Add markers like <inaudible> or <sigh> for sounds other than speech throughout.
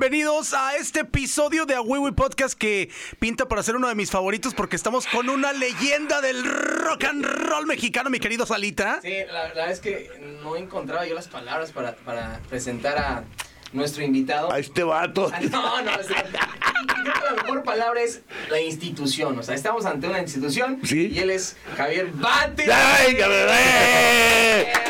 Bienvenidos a este episodio de Awiwi Podcast que pinta para ser uno de mis favoritos porque estamos con una leyenda del rock and roll mexicano, mi querido Salita. Sí, la verdad es que no encontraba yo las palabras para, para presentar a nuestro invitado. A este vato. Ah, <laughs> No, no, o sea, creo que la mejor palabra es la institución. O sea, estamos ante una institución Sí. y él es Javier Bate. ¡Ay! <laughs>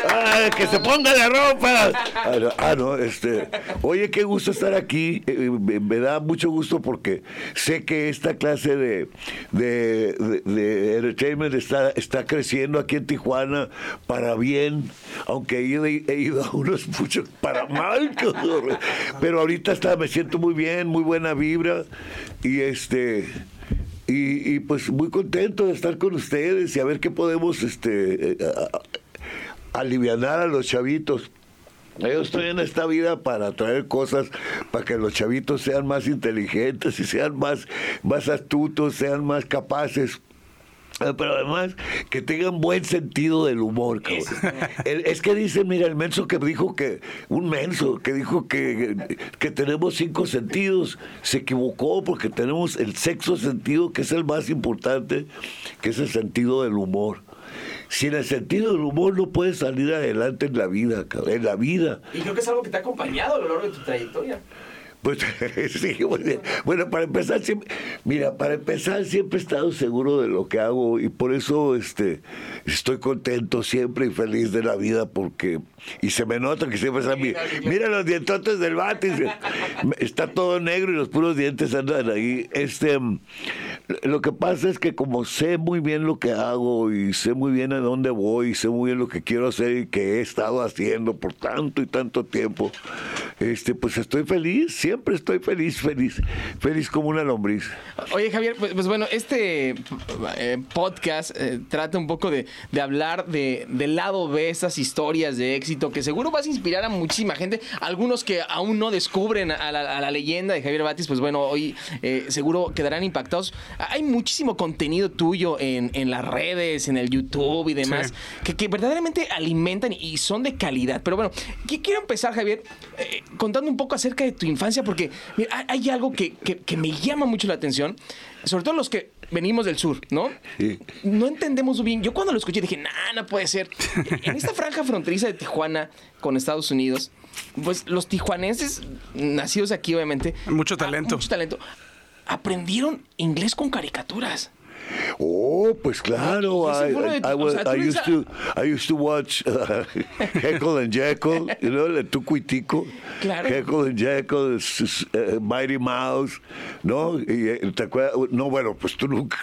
¡Ay, que se ponga la ropa! Ah, no, ah, no, este. Oye, qué gusto estar aquí. Eh, me, me da mucho gusto porque sé que esta clase de, de, de- de entertainment está, está creciendo aquí en Tijuana para bien, aunque he ido, he ido a unos muchos para mal. <laughs> Pero ahorita está, me siento muy bien, muy buena vibra. Y este. Y, y, pues muy contento de estar con ustedes y a ver qué podemos este, eh, a- a los chavitos. Yo estoy en esta vida para traer cosas para que los chavitos sean más inteligentes y sean más, más astutos, sean más capaces. <laughs> Pero además que tengan buen sentido del humor, cabrón. El- es que dice, mira, el menso que dijo que, un menso que dijo que, que tenemos cinco sentidos, se equivocó porque tenemos el sexto sentido, que es el más importante, que es el sentido del humor. Sin el sentido del humor no puedes salir adelante en la vida, cabrón, en la vida. Y creo que es algo que te ha acompañado a lo largo de tu trayectoria. Pues <laughs> sí, bueno, bueno, para empezar, siempre, mira, para empezar siempre he estado seguro de lo que hago y por eso este, estoy contento siempre y feliz de la vida porque, y se me nota que siempre están, mi- mira los dientotes del bate, está todo negro y los puros dientes andan ahí. Este, lo que pasa es que como sé muy bien lo que hago y sé muy bien a dónde voy y sé muy bien lo que quiero hacer y que he estado haciendo por tanto y tanto tiempo, este, pues estoy feliz, siempre estoy feliz, feliz, feliz como una lombriz. Oye, Javier, pues, pues bueno, este eh, podcast eh, trata un poco de, de hablar de, del lado B, estas historias de éxito que seguro vas a inspirar a muchísima gente. Algunos que aún no descubren a la, a la leyenda de Javier Batis, pues bueno, hoy eh, seguro quedarán impactados. Hay muchísimo contenido tuyo en, en las redes, en el YouTube y demás, Sí. que, que verdaderamente alimentan y son de calidad. Pero bueno, qui- quiero empezar, Javier, eh, contando un poco acerca de tu infancia, porque mira, hay, algo que, que- que me llama mucho la atención, sobre todo los que venimos del sur, ¿no? Sí. No entendemos bien. Yo cuando lo escuché dije, nah, no puede ser. <laughs> En esta franja fronteriza de Tijuana con Estados Unidos, pues los tijuanenses, nacidos aquí obviamente, Mucho ah, mucho talento, aprendieron inglés con caricaturas. Oh, pues claro. I, I- I was- I used to, I used to watch uh, <laughs> Heckle and Jekyll, you know, el Tuco y Tico. Claro. Heckle and Jekyll, uh, Mighty Mouse, ¿no? Y, eh, ¿te acuerdas? No, bueno, pues tú nunca.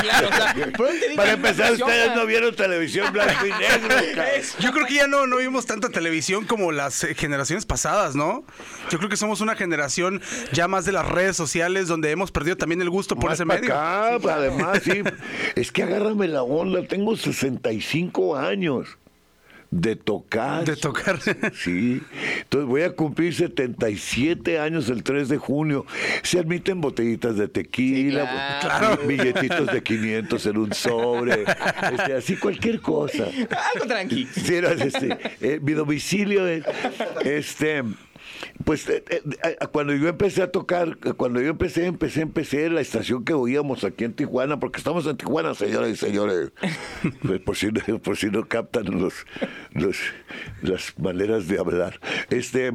claro, o sea, <laughs> Para empezar, ustedes no vieron televisión blanco y negro. <laughs> Yo creo que ya no, no vimos tanta televisión como las eh, generaciones pasadas, ¿no? Yo creo que somos una generación ya más de las redes sociales donde hemos perdido también el gusto por Más ese medio. acá, además, sí. Es que agárrame la onda. Tengo 65 años de tocar. De tocar. Sí. Entonces voy a cumplir 77 años el 3 de junio. Se admiten botellitas de tequila, Sí, claro. billetitos de 500 en un sobre, este, así cualquier cosa. Algo tranqui. Sí, no, este, eh, mi domicilio es, este, pues eh, eh, eh, cuando yo empecé a tocar, cuando yo empecé, empecé, empecé en la estación que oíamos aquí en Tijuana, porque estamos en Tijuana, señoras y señores, <laughs> Pues, por si, no- por si no captan los, los, las maneras de hablar. Este,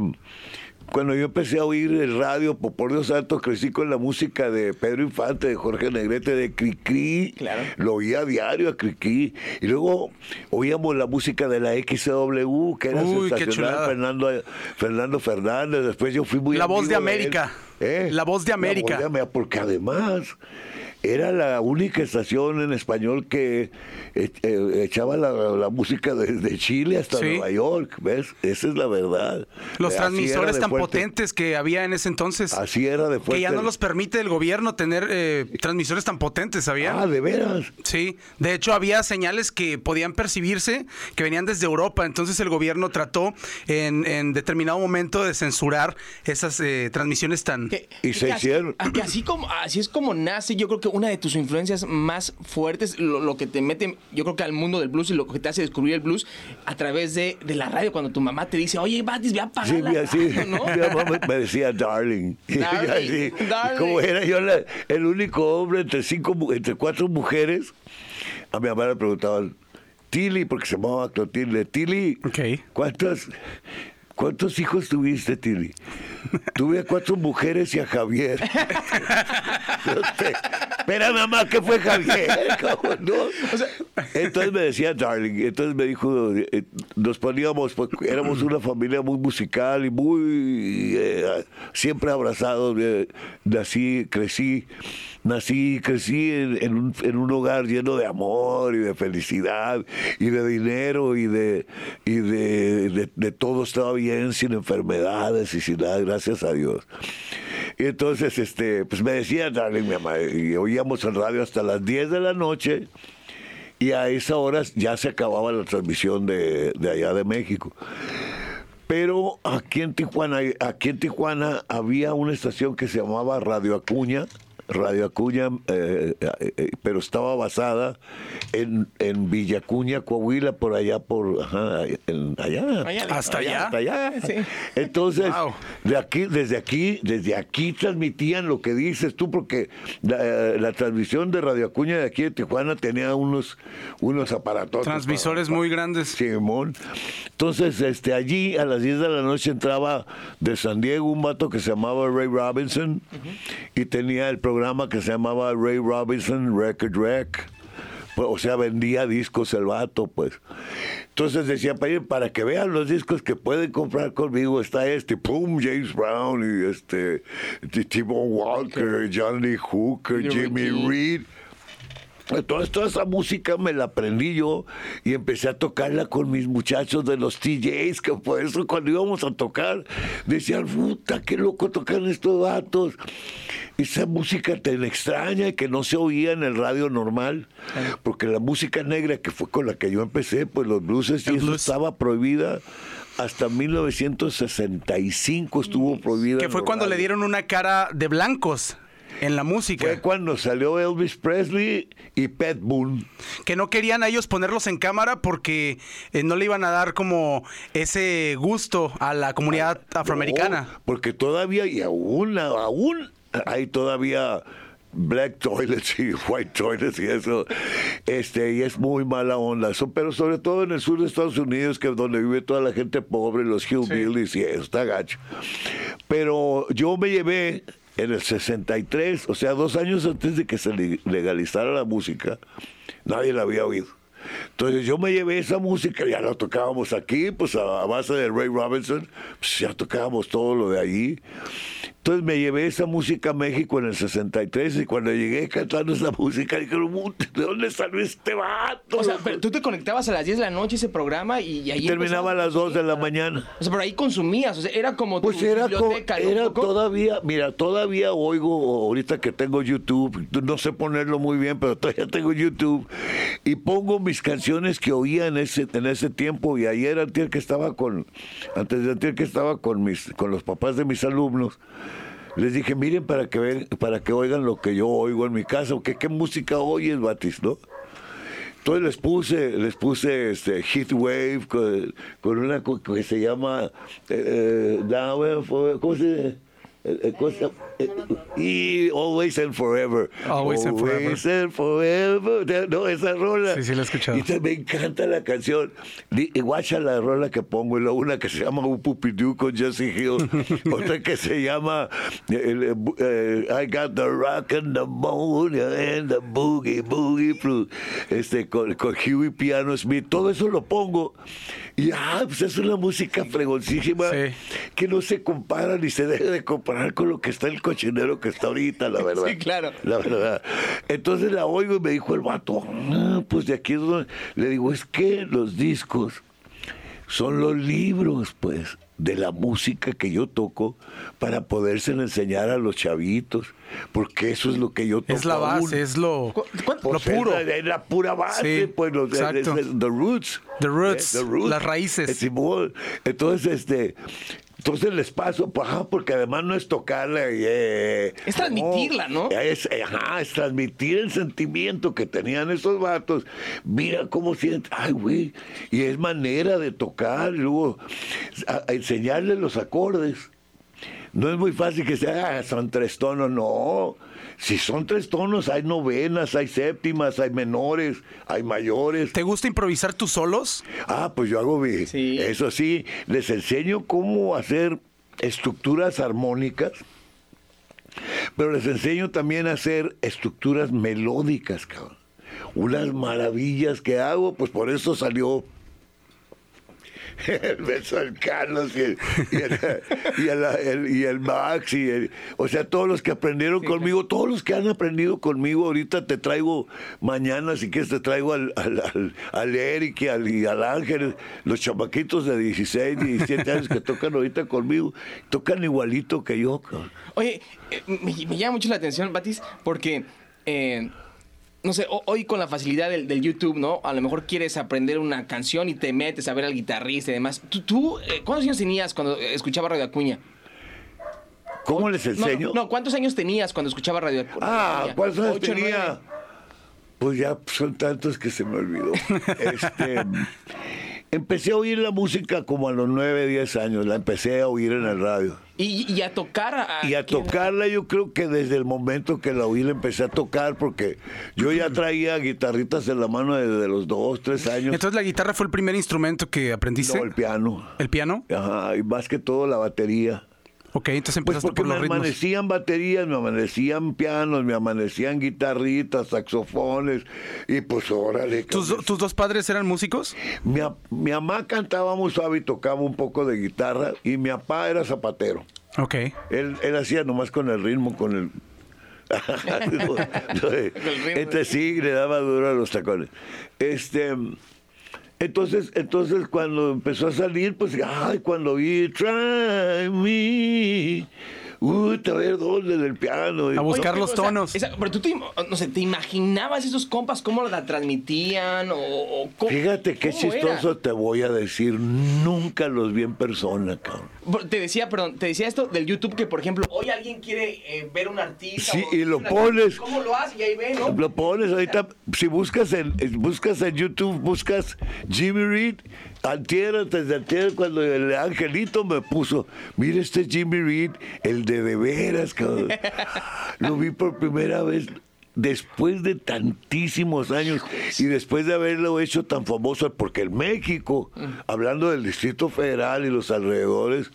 cuando yo empecé a oír el radio, por Dios santo, crecí con la música de Pedro Infante, de Jorge Negrete, de Cricri. Claro. Lo oía a diario a Cricri. Y luego oíamos la música de la XW, que era Uy, sensacional. Fernando, Fernando Fernández. Después yo fui muy La voz de. América. ¿Eh? La voz de América. La voz de América, porque además era la única estación en español que eh, eh, echaba la, la música desde Chile hasta Sí. Nueva York, ¿ves? Esa es la verdad. Los Así transmisores tan fuerte. potentes que había en ese entonces. Así era de fuerte. Que ya no los permite el gobierno tener eh, transmisores tan potentes, ¿sabían? Ah, de veras. Sí, de hecho había señales que podían percibirse que venían desde Europa, entonces el gobierno trató en, en determinado momento de censurar esas eh, transmisiones tan... Que- Y se así- hicieron. así como así es como nace, yo creo que una de tus influencias más fuertes, lo, lo que te mete, yo creo que al mundo del blues y lo que te hace descubrir el blues a través de, de la radio, cuando tu mamá te dice, oye, Batis, ve a apagar Sí, la mira, sí. radio", ¿no? Mi mamá me- decía darling. <laughs> Y Darling, así, darling. Como era yo la- el único hombre entre cinco, entre cuatro mujeres, a mi mamá le preguntaban, Tilly, porque se llamaba Clotilde, Tilly, Ok. ¿cuántos, ¿cuántos hijos tuviste, Tilly? Tuve a cuatro mujeres y a Javier. Espera, mamá, ¿qué fue Javier? Entonces me decía Darling, entonces me dijo, eh, nos poníamos, pues, éramos una familia muy musical y muy eh, siempre abrazados. eh, nací, crecí, nací, crecí en, un, en un hogar lleno de amor y de felicidad y de dinero y de y de- de todo estaba bien, sin enfermedades y sin nada, gracias a Dios. Y entonces, este, pues me decía Darling, mi mamá, y oíamos el radio hasta las 10 de la noche. Y a esa hora ya se acababa la transmisión de, de allá de México. Pero aquí en Tijuana, aquí en Tijuana había una estación que se llamaba Radio Acuña, Radio Acuña, eh, eh, eh, pero estaba basada en, en Villacuña, Coahuila, por allá, por ajá, en- allá. Allá, Hasta allá. Hasta allá. Sí. Entonces, Wow. de aquí, desde aquí, desde aquí transmitían lo que dices tú, porque la, la transmisión de Radio Acuña de aquí de Tijuana tenía unos, unos aparatos. Transmisores muy grandes. Simón. Entonces, este, allí a las 10 de la noche entraba de San Diego un vato que se llamaba Ray Robinson y tenía el programa que se llamaba Ray Robinson Record Rec. Pues, o sea, vendía discos el vato, pues. Entonces decía, para, para que vean los discos que pueden comprar conmigo, está este, pum, James Brown y este, T- T-Bone Walker, Johnny Hooker, Jimmy. Reed. Entonces toda esa música me la aprendí yo y empecé a tocarla con mis muchachos de los TJs, que por eso cuando íbamos a tocar decían, puta, qué loco tocan estos datos. Esa música tan extraña y que no se oía en el radio normal, porque la música negra que fue con la que yo empecé, pues los blueses y eso blues. estaba prohibida. Hasta 1965 estuvo prohibida. Que fue cuando le dieron una cara de blancos en la música. Fue cuando salió Elvis Presley y Pat Boone. que no querían a ellos ponerlos en cámara porque eh, no le iban a dar como ese gusto a la comunidad afroamericana. No, porque todavía y aún, aún hay todavía black toilets y <laughs> white toilets y eso. Este, y es muy mala onda. eso, pero sobre todo en el sur de Estados Unidos, que es donde vive toda la gente pobre, los hillbillies y eso, está gacho. Pero yo me llevé en el 63, o sea, dos años antes de que se le- legalizara la música, nadie la había oído. Entonces yo me llevé esa música, ya la tocábamos aquí, pues a base de Ray Robinson, pues ya tocábamos todo lo de allí. Entonces me llevé esa música a México en el 63 y cuando llegué cantando esa <laughs> música dijeron, "Puta, ¿de dónde salió este vato? O sea, pero tú te conectabas a las 10 de la noche ese programa y, y ahí Terminaba a las 2 de la mañana. O sea, pero ahí consumías, o sea, era como Pues tu era, co- biblioteca, ¿no? era todavía, mira, todavía oigo, ahorita que tengo YouTube, no sé ponerlo muy bien, pero <laughs> todavía tengo YouTube, y pongo mis canciones que oía en ese, en ese tiempo, y ayer antes que estaba con, antes de antier que estaba con mis, con los papás de mis alumnos, les dije, miren para que ven, para que oigan lo que yo oigo en mi casa, que qué música oyes, Batis, ¿no? Entonces les puse, les puse este Heat Wave con, una que se llama eh, eh, ¿cómo se eh, eh. Eh, y Always and Forever. Always and Forever. Always and Forever. No, esa rola. Sí, sí, la he escuchado. Y me encanta la canción. Guacha la rola que pongo, una que se llama Un Pupidú con Jesse Hill, <laughs> otra que se llama I Got the Rock and the Moon and the Boogie Boogie Blue, este, con, con Huey Piano Smith, todo eso lo pongo. Y ah, pues es una música fregoncísima Sí. que no se compara ni se debe de comparar con lo que está el cochinero que está ahorita, la <laughs> verdad. Sí, claro. La verdad. Entonces la oigo y me dijo el vato, "Ah, pues de aquí es donde... Le digo, es que los discos son los libros, pues, de la música que yo toco para poderse enseñar a los chavitos, porque eso es lo que yo toco. Es la aún. base, es lo, ¿Cu- cuánto- lo Pues es puro. la- Es la, pura base, Sí, pues, los- es- exacto. es the roots. The roots, Eh, las raíces. Eh. Entonces, este, Entonces les paso, pues, ajá, porque además no es tocarla. y, eh, Es transmitirla, ¿no? Es, ajá, es transmitir el sentimiento que tenían esos vatos. Mira cómo sienten, ay, güey. Y es manera de tocar, y luego a- a enseñarles los acordes. No es muy fácil que sea, ah, son tres tonos, no. Si son tres tonos, hay novenas, hay séptimas, hay menores, hay mayores. ¿Te gusta improvisar tus solos? Ah, pues yo hago Sí. Eso sí, les enseño cómo hacer estructuras armónicas, pero les enseño también a hacer estructuras melódicas, cabrón. Unas maravillas que hago, pues por eso salió <laughs> el beso del Carlos y el, y el, <laughs> y el- el- y el Max y el- o sea todos los que aprendieron conmigo todos los que han aprendido conmigo ahorita te traigo mañana si quieres te traigo al, al, al- al Eric y al, y al Ángel los chamaquitos de 16 17 años que tocan ahorita conmigo tocan igualito que yo. Oye, eh, me, me llama mucho la atención, Batis, porque, eh, no sé, ho- hoy con la facilidad del, del YouTube, ¿no? A lo mejor quieres aprender una canción y te metes a ver al guitarrista y demás. ¿Tú, tú eh, cuántos años tenías cuando escuchaba Radio Acuña? ¿cómo les No, enseño? No, ¿cuántos años tenías cuando escuchaba Radio Acuña? Ah, ¿cuántos años tenía? Pues ya son tantos que se me olvidó. <laughs> Este, empecé a oír la música como a los 9, 10 años. La empecé a oír en el radio. Y, y a tocar. A, Y a tocarla yo creo que desde el momento que la oí la empecé a tocar porque yo ya traía guitarritas en la mano desde los 2, 3 años. Entonces la guitarra fue el primer instrumento que aprendiste. No, el piano. ¿El piano? Ajá, y más que todo la batería. Ok, entonces Pues empezaste porque por me ritmos. amanecían baterías, me amanecían pianos, me amanecían guitarritas, saxofones, y pues órale. ¿Tus, tus dos padres eran músicos? Mi, mi mamá cantaba muy suave y tocaba un poco de guitarra, y mi papá era zapatero. Ok. Él, él hacía nomás con el ritmo, con el... <laughs> <laughs> Este sí le daba duro a los tacones. Este... Entonces, entonces cuando empezó a salir, pues, ay, cuando vi Try Me, uy, a ver dónde del piano. A buscar Oye, los pero, o sea, tonos. esa- pero tú, te, no sé, ¿te imaginabas esos compas cómo la transmitían? O, o cómo- Fíjate qué cómo era? chistoso te voy a decir, nunca los vi en persona, cabrón. Te decía, perdón, te decía esto del YouTube que, por ejemplo, hoy alguien quiere eh, ver un artista. Sí, o y lo una- pones. ¿Cómo lo hace? Y ahí ve, ¿no? Lo pones ahorita, si buscas en, buscas en YouTube, buscas Jimmy Reed, antier, antes de antier, cuando el angelito me puso, mira este Jimmy Reed, el de de veras. Lo vi por primera vez después de tantísimos años y después de haberlo hecho tan famoso, porque en México, hablando del Distrito Federal y los alrededores,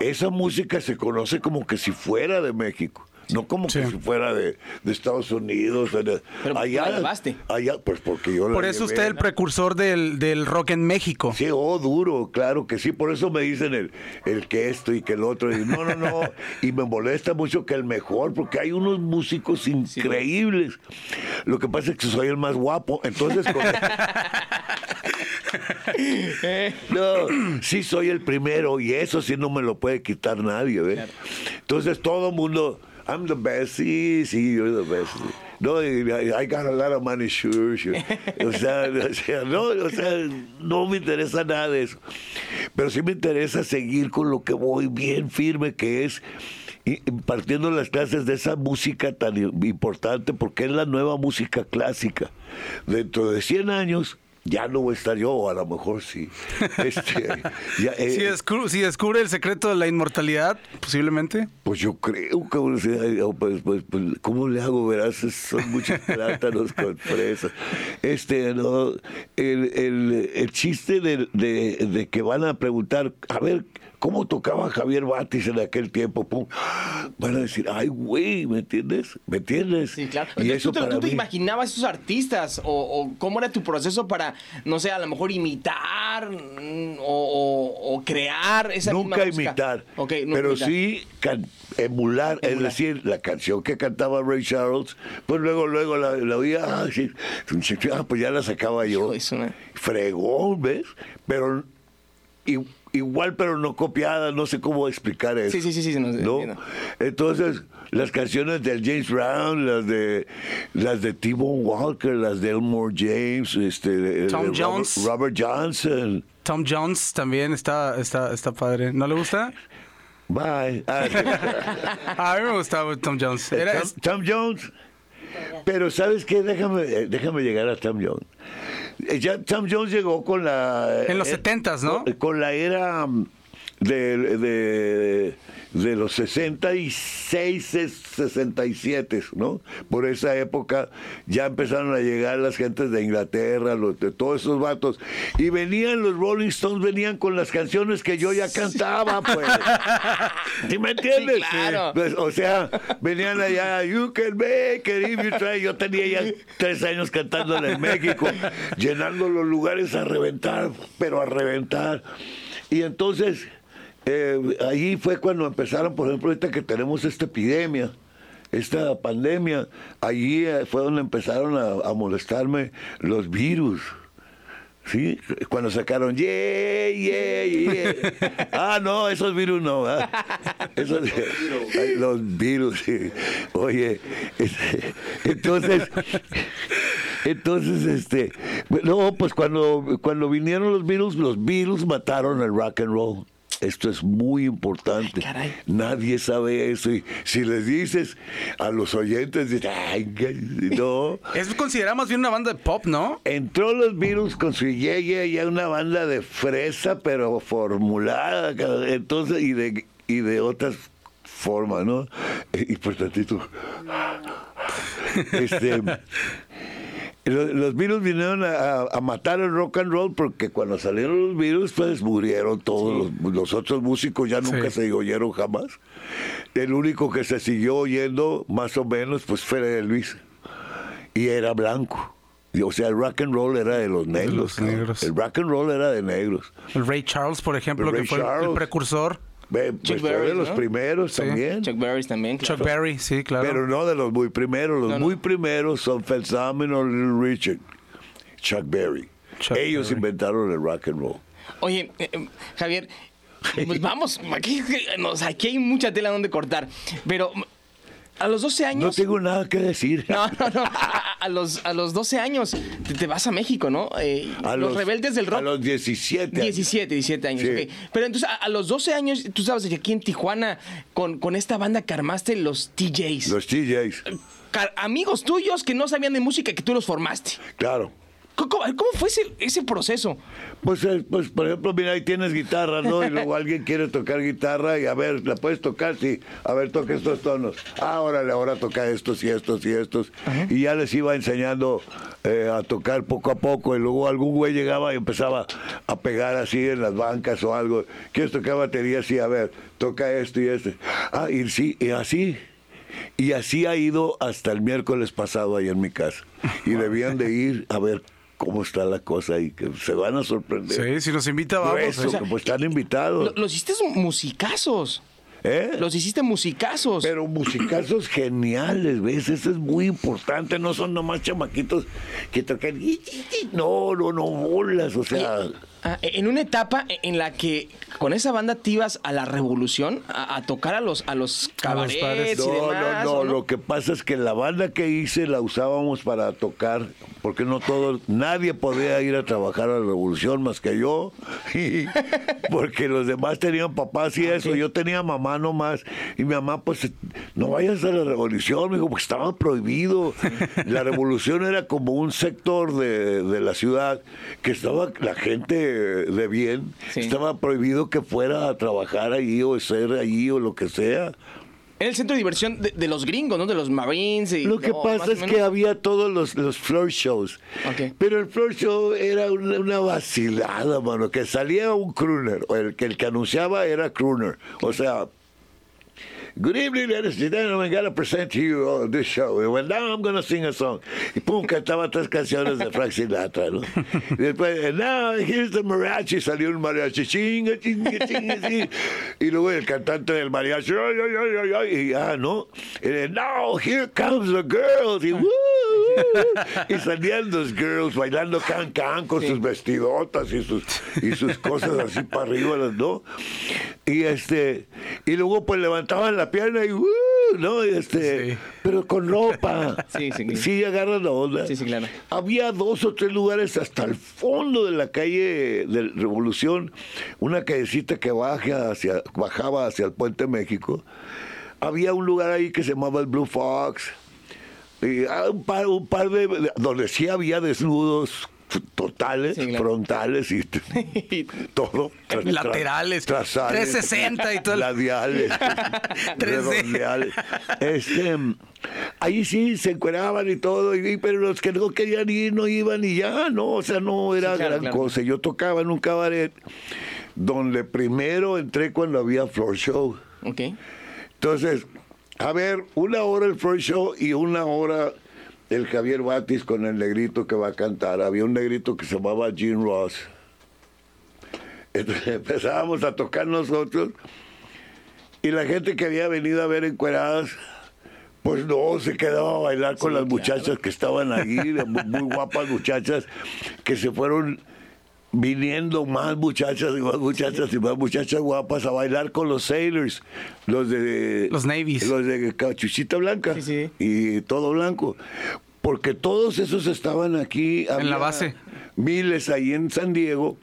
esa música se conoce como que si fuera de México. No como que si fuera de, de Estados Unidos. o de- Pero ¿por qué la llevaste? allá, pues porque yo la Por eso llevé. usted el precursor del, del rock en México. Sí, oh, duro, claro que sí. Por eso me dicen el, el que esto y que el otro. Y no, no, no. <laughs> Y me molesta mucho que el mejor, porque hay unos músicos increíbles. Lo que pasa es que soy el más guapo. Entonces, con- <laughs> <laughs> no, sí soy el primero y eso sí no me lo puede quitar nadie, ¿ves? Entonces todo el mundo, I'm the best, sí, you're the best. No, I got a lot of money, sure, <laughs> no, o sea, no me interesa nada de eso. Pero sí me interesa seguir con lo que voy bien firme, que es impartiendo las clases de esa música tan importante, porque es la nueva música clásica. Dentro de 100 años ya no voy a estar yo, a lo mejor sí. <laughs> Este, ya, eh, Si, descu- si descubre el secreto de la inmortalidad, posiblemente. pues yo creo que pues, pues, pues, ¿cómo le hago? Verás, son muchos <laughs> plátanos con fresas. Este, no, el, el, el chiste de, de, de que van a preguntar, a ver, ¿cómo tocaba Javier Batis en aquel tiempo? Pum. Van a decir, ay, güey, ¿me entiendes? ¿Me entiendes? Sí, claro. Y eso ¿Tú, te, para tú te mí- imaginabas esos artistas? O, o cómo era tu proceso para, no sé, a lo mejor imitar mm, o, o- o crear esa misma Nunca música? imitar, Ok, nunca pero imitar. sí can- emular, es Emular. decir, la canción que cantaba Ray Charles, pues luego, luego la, la oía, ah, sí, ah, pues ya la sacaba yo. Fregón, ¿ves? Pero i- igual, pero no copiada, no sé cómo explicar eso. Sí, sí, sí, sí, no sé. Entonces, las canciones del James Brown, las de las de T-Bone Walker, las de Elmore James, este, Tom de Jones. Robert, Robert Johnson. Tom Jones también está, está, está padre. ¿No le gusta? Bye. Ah, <laughs> A mí me gustaba Tom Jones. Era- Tom, Tom Jones. Pero ¿sabes qué? Déjame, eh, déjame llegar a Tom Jones. Eh, Ya Tom Jones llegó con la... En los eh, 70s, ¿no? Con la era mm, de, de, de los 66, 67, ¿no? Por esa época ya empezaron a llegar las gentes de Inglaterra, los, de todos esos vatos. Y venían los Rolling Stones, venían con las canciones que yo ya cantaba, pues. <laughs> ¿Sí me entiendes? Sí, claro. Pues, o sea, venían allá, you can make it if you try. Yo tenía ya tres años cantándola en México, llenando los lugares a reventar, pero a reventar. Y entonces, eh, ahí fue cuando empezaron, por ejemplo, ahorita que tenemos esta epidemia, esta pandemia, allí eh, fue donde empezaron a, a molestarme los virus. Sí, cuando sacaron, yeah, yeah, yeah. <laughs> Ah, no, esos virus no. ¿verdad? Esos, ay, los virus, sí. Oye, este, entonces, entonces, este, no, pues cuando, cuando vinieron los virus, los virus mataron el rock and roll. Esto es muy importante. Nadie sabe eso. Y si les dices a los oyentes, ay, no. <laughs> Es considerada más bien una banda de pop, ¿no? Entró los virus con su Yeye, ya una banda de fresa, pero formulada, entonces, y de, y de otras formas, ¿no? Y por tantito. <laughs> Este. Los, los virus vinieron a, matar el rock and roll porque cuando salieron los virus, pues murieron todos los, los otros músicos, ya nunca Sí. se oyeron jamás. El único que se siguió oyendo, más o menos, pues fue Elvis y era blanco. O sea, el rock and roll era de los negros. los cabrón. negros. El rock and roll era de negros. El Ray Charles, por ejemplo, El que fue el- precursor. Chuck pues, fue de Berry, los ¿no? primeros Sí. también. Chuck Berry también. Chuck claro. Berry, sí, claro. Pero no de los muy primeros. Los No, no. muy primeros son Fats Domino, Little Richard, Chuck Berry. Chuck Ellos Berry. inventaron el rock and roll. Oye, eh, eh, Javier, pues vamos, aquí hay mucha tela donde cortar. Pero a los 12 No años. tengo nada que decir. <laughs> No, no, no. A, a los, a los 12 años te, te vas a México, ¿no? Eh, A los, rebeldes del rock. A los 17. años. 17, 17 años, Sí. ok. Pero entonces, a, a los 12 años, tú sabes que aquí en Tijuana, con, con esta banda que armaste, los TJs. Los TJs. Car- amigos tuyos que no sabían de música que tú los formaste. Claro. ¿Cómo, fue ese, ese proceso? Pues, eh, pues, por ejemplo, mira, ahí tienes guitarra, ¿no? Y luego alguien quiere tocar guitarra y a ver, ¿la puedes tocar? Sí. A ver, toca estos tonos. Ah, órale, ahora toca estos y estos y estos. Y ya les iba enseñando eh, a tocar poco a poco. Y luego algún güey llegaba y empezaba a pegar así en las bancas o algo. ¿Quieres tocar batería? Sí, a ver, toca esto y este. Ah, y sí, y así. Y así ha ido hasta el miércoles pasado ahí en mi casa. Y debían de ir a ver cómo está la cosa y que se van a sorprender. Sí, si nos invita, vamos. ¿eh? que, pues están invitados. Lo- los hiciste musicazos. ¿Eh? Los hiciste musicazos. Pero musicazos geniales, ¿ves? Eso es muy importante. No son nomás chamaquitos que tocan. No, no, no, bolas. O sea, Ah, en una etapa en la que con esa banda te ibas a la revolución a, a tocar a los a los cabarets no, demás. no, ¿o no. Lo que pasa es que la banda que hice la usábamos para tocar, porque no todos, nadie podía ir a trabajar a la revolución más que yo, <laughs> y- porque los demás tenían papás y eso. Yo tenía mamá nomás, y mi mamá, pues, no vayas a la revolución, me dijo, porque estaba prohibido. La revolución era como un sector de, de la ciudad que estaba la gente de bien, Sí. estaba prohibido que fuera a trabajar allí o ser allí o lo que sea. Era el centro de diversión de, de los gringos, ¿no? De los Marines. y- Lo que no, pasa es que había todos los, los floor shows. Ok. Pero el floor show era una, una vacilada, mano. Que salía un crooner. O el el que anunciaba era crooner. O sea. Good evening, ladies and gentlemen. I gotta present to you this show. And well, now I'm gonna sing a song. Y pum, cantaba tres canciones de Frank Sinatra, ¿no? Y <laughs> después, and now here's the mariachi. Salió un mariachi, chinga, chinga, chinga, chinga. Y luego el cantante del mariachi, ay, ay, ay, y ya, ¿no? Y then, now here comes the girls. Y, "Woo". y salían los girls bailando can can con sus vestidotas y sus, y sus cosas así para arriba, ¿no? Y este, y luego pues levantaban la pierna y, "Woo", ¿no? Este, Sí. pero con ropa. <laughs> Sí, sí. Sí, agarran la onda. Sí, sí, claro. Había dos o tres lugares hasta el fondo de la calle de Revolución, una callecita que baja hacia, bajaba hacia el Puente México. Había un lugar ahí que se llamaba el Blue Fox. Y, ah, un, par, un par de. donde sí había desnudos totales, Sí, claro. frontales y <laughs> todo. Tra- Laterales, trasales, 360 y todo 3D. redondeales. <laughs> Este, ahí sí se encueraban y todo, y, pero los que no querían ir no iban y ya, no, o sea, no era Sí, claro, gran claro. cosa. Yo tocaba en un cabaret donde primero entré cuando había floor show. Ok. Entonces, a ver, una hora el floor show y una hora el Javier Batis con el negrito que va a cantar. Había un negrito que se llamaba Gene Ross. Entonces <laughs> empezábamos a tocar nosotros y la gente que había venido a ver encueradas, pues no, se quedaba a bailar con Sí, las claro. muchachas que estaban ahí, muy, muy guapas muchachas, que se fueron viniendo más muchachas y más muchachas y más muchachas guapas a bailar con los sailors, los de Los navies. los de cachuchita blanca Sí, sí. y todo blanco. Porque todos esos estaban aquí. En la base. Miles ahí en San Diego,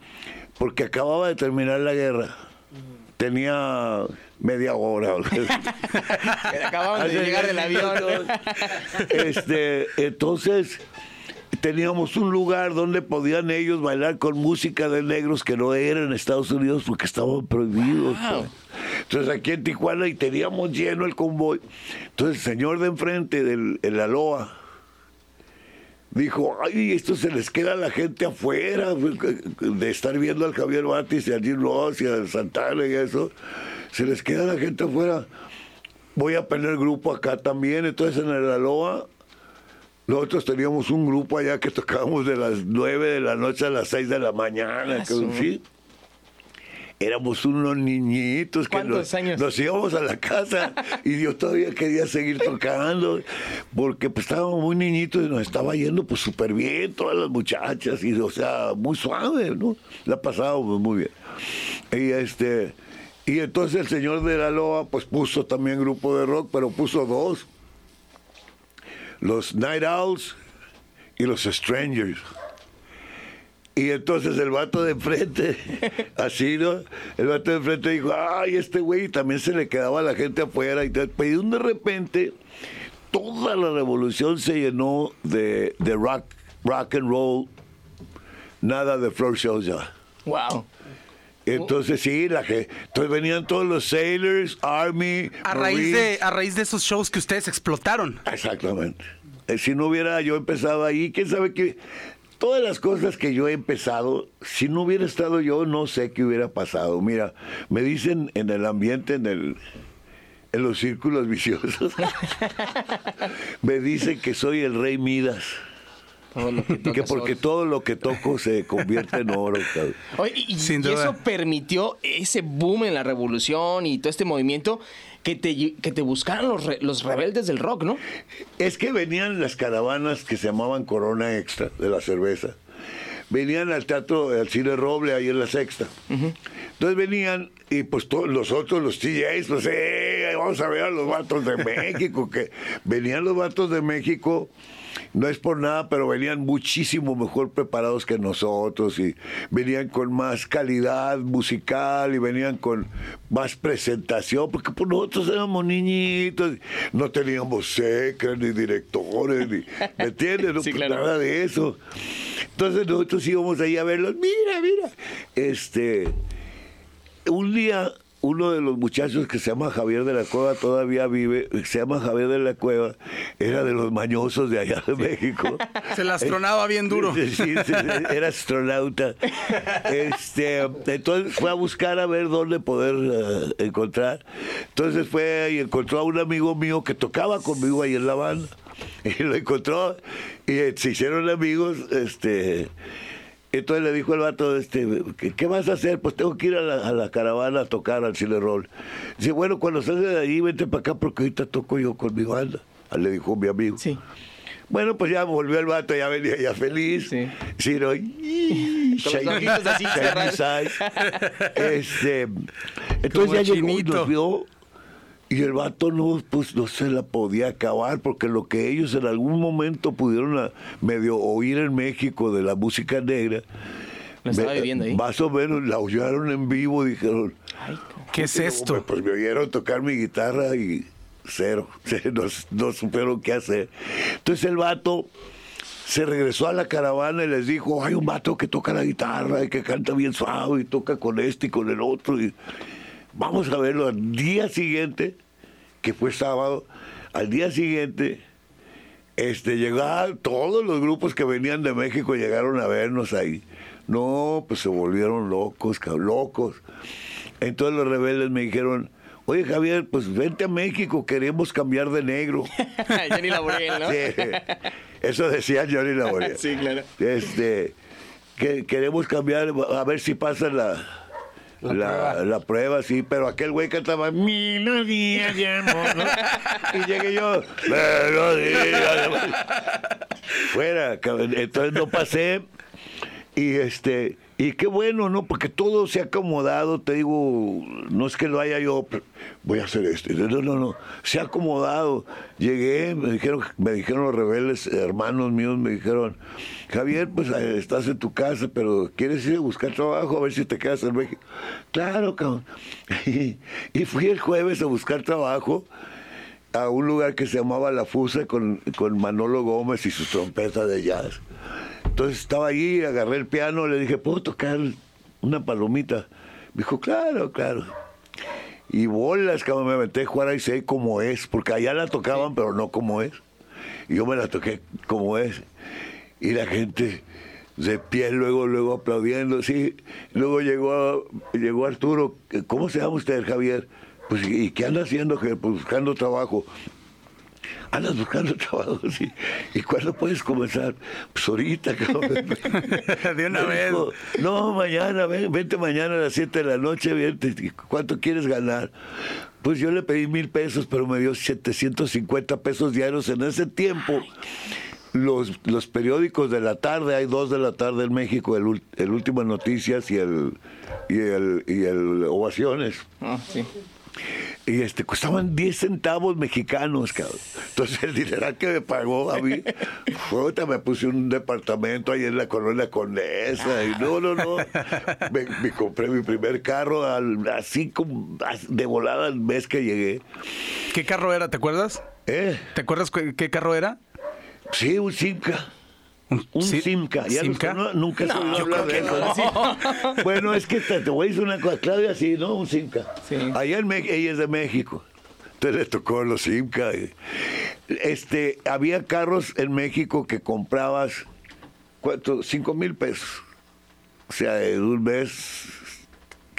porque acababa de terminar la guerra. Tenía media hora. <laughs> <laughs> Acababan de llegar del avión. Este, entonces teníamos un lugar donde podían ellos bailar con música de negros que no era en Estados Unidos porque estaban prohibidos. Wow. pues. Entonces aquí en Tijuana y teníamos lleno el convoy. Entonces el señor de enfrente del el Aloha dijo, ay, esto se les queda a la gente afuera de estar viendo al Javier Batis y a Jim Ross y a Santana y eso. Se les queda a la gente afuera. Voy a poner grupo acá también. Entonces en el Aloha nosotros teníamos un grupo allá que tocábamos de las 9 de la noche a las 6 de la mañana. Ah, que, sí. Éramos unos niñitos que ¿Cuántos nos, años? nos íbamos a la casa y yo todavía quería seguir <laughs> tocando porque pues estábamos muy niñitos y nos estaba yendo pues súper bien todas las muchachas y o sea muy suave, ¿no? La pasábamos muy bien. Y este y entonces el señor de la Loa pues puso también grupo de rock, pero puso dos. Los Night Owls y los Strangers. Y entonces el vato de enfrente, <laughs> así, ¿no? El vato de enfrente dijo, ay, este güey también se le quedaba a la gente afuera. Y de repente, toda la revolución se llenó de, de rock, rock and roll, nada de floor shows ya. Wow. Entonces sí, la que, entonces venían todos los sailors, army, A raíz, Marines. de, a raíz de esos shows que ustedes explotaron. Exactamente. Eh, Si no hubiera yo empezado ahí, quién sabe qué. Todas las cosas que yo he empezado, si no hubiera estado yo, no sé qué hubiera pasado. Mira, me dicen en el ambiente, en el en los círculos viciosos, <laughs> me dicen que soy el rey Midas. Todo lo que <laughs> porque todo lo que toco se convierte en oro. Oye, y, y Sin duda. eso permitió ese boom en la revolución y todo este movimiento que te, que te buscaran los, re- los rebeldes del rock, ¿no? Es que venían las caravanas que se llamaban Corona Extra de la cerveza. Venían al teatro, al cine Roble, ahí en la sexta. Entonces venían y pues todos los otros, los TJs, pues eh, vamos a ver a los vatos de México, que venían los vatos de México, no es por nada, pero venían muchísimo mejor preparados que nosotros y venían con más calidad musical y venían con más presentación, porque pues, nosotros éramos niñitos, no teníamos secres ni directores, ni, ¿me entiendes? <laughs> No, Sí, pues, claro. nada de eso. Entonces nosotros íbamos ahí a verlos, mira, mira, este, un día uno de los muchachos que se llama Javier de la Cueva todavía vive, se llama Javier de la Cueva, era de los mañosos de allá de México. <laughs> Se la astronaba bien duro. Sí, <laughs> sí, sí, era astronauta. Este, entonces fue a buscar a ver dónde poder eh, encontrar. Entonces fue y encontró a un amigo mío que tocaba conmigo ahí en la banda. Y lo encontró y eh, se hicieron amigos. Este, entonces le dijo el vato, este, ¿qué, qué vas a hacer? Pues tengo que ir a la, a la caravana a tocar al cine roll. Dice, bueno, cuando salga de ahí, vente para acá porque ahorita toco yo con mi banda. Le dijo mi amigo. Sí. Bueno, pues ya volvió el vato, ya venía ya feliz. Sí. Sí, ¿no? <laughs> Así. <laughs> Este, Como entonces ya llegó y chinito. nos vio Y el vato no, pues no se la podía acabar, porque lo que ellos en algún momento pudieron a- medio oír en México de la música negra, Lo estaba me- viviendo ahí. más o menos la oyeron en vivo, dijeron, ¿Qué es esto? me- Pues me oyeron tocar mi guitarra y cero, <laughs> no, no supieron qué hacer. Entonces el vato se regresó a la caravana y les dijo, hay un vato que toca la guitarra y que canta bien suave y toca con este y con el otro. Y vamos a verlo al día siguiente, que fue sábado, al día siguiente, este, llegaron todos los grupos que venían de México llegaron a vernos ahí. No, pues se volvieron locos, locos. Entonces los rebeldes me dijeron, oye Javier, pues vente a México, queremos cambiar de negro. <laughs> Jenny Laurel, ¿no? Sí, eso decía Johnny Laboria. <laughs> Sí, claro. Este, que queremos cambiar, a ver si pasa la, la, la prueba. sí, pero aquel güey cantaba Melodía de amor, ¿no? <laughs> Y llegué yo, Melodía de amor. Fuera, entonces no pasé. Y este, y qué bueno, ¿no? Porque todo se ha acomodado, te digo, no es que lo haya yo, voy a hacer esto. No, no, no. Se ha acomodado. Llegué, me dijeron, me dijeron los rebeldes, hermanos míos, me dijeron, Javier, pues eh, estás en tu casa, pero ¿quieres ir a buscar trabajo? A ver si te quedas en México. Claro, cabrón. <laughs> Y, fui el jueves a buscar trabajo a un lugar que se llamaba La Fusa con, con Manolo Gómez y sus trompetas de jazz. Entonces estaba allí, agarré el piano, le dije, ¿puedo tocar una palomita? Me dijo, claro, claro. Y bolas, cabrón, me aventé a jugar ahí sé como es, porque allá la tocaban, pero no como es. Y yo me la toqué como es. Y la gente de pie, luego, luego aplaudiendo, sí. Luego llegó, llegó Arturo, ¿cómo se llama usted, Javier? Pues, ¿y qué anda haciendo? Pues buscando trabajo. Andas buscando trabajo, sí. ¿Y cuándo puedes comenzar? Pues ahorita, cabrón. <laughs> De una vez. dijo, no, mañana, ven, vente mañana a las 7 de la noche, vente. ¿Y ¿cuánto quieres ganar? Pues yo le pedí mil pesos, pero me dio 750 pesos diarios en ese tiempo. Los, los periódicos de la tarde, hay dos de la tarde en México, el, el Últimas Noticias y el, y el, y el Ovaciones. Ah, sí. Y este, costaban 10 centavos mexicanos, cabrón. Entonces el dinero que me pagó a mí, puta, me puse un departamento ahí en la colonia Condesa. Y no, no, no. Me, me compré mi primer carro al- así como de volada el mes que llegué. ¿Qué carro era? ¿Te acuerdas? ¿Eh? ¿Te acuerdas qué, qué carro era? Sí, un Simca. Un Sí- Simca. ¿Ya los Simca? nunca se oído yo creo de. <laughs> Bueno, es que te, te voy a decir una cosa. Claudia, sí, ¿no? Un Simca. Sí. Allá en México, ella es de México. Entonces le tocó los Simca. Este, había carros en México que comprabas, ¿cuánto? Cinco mil pesos. O sea, en un mes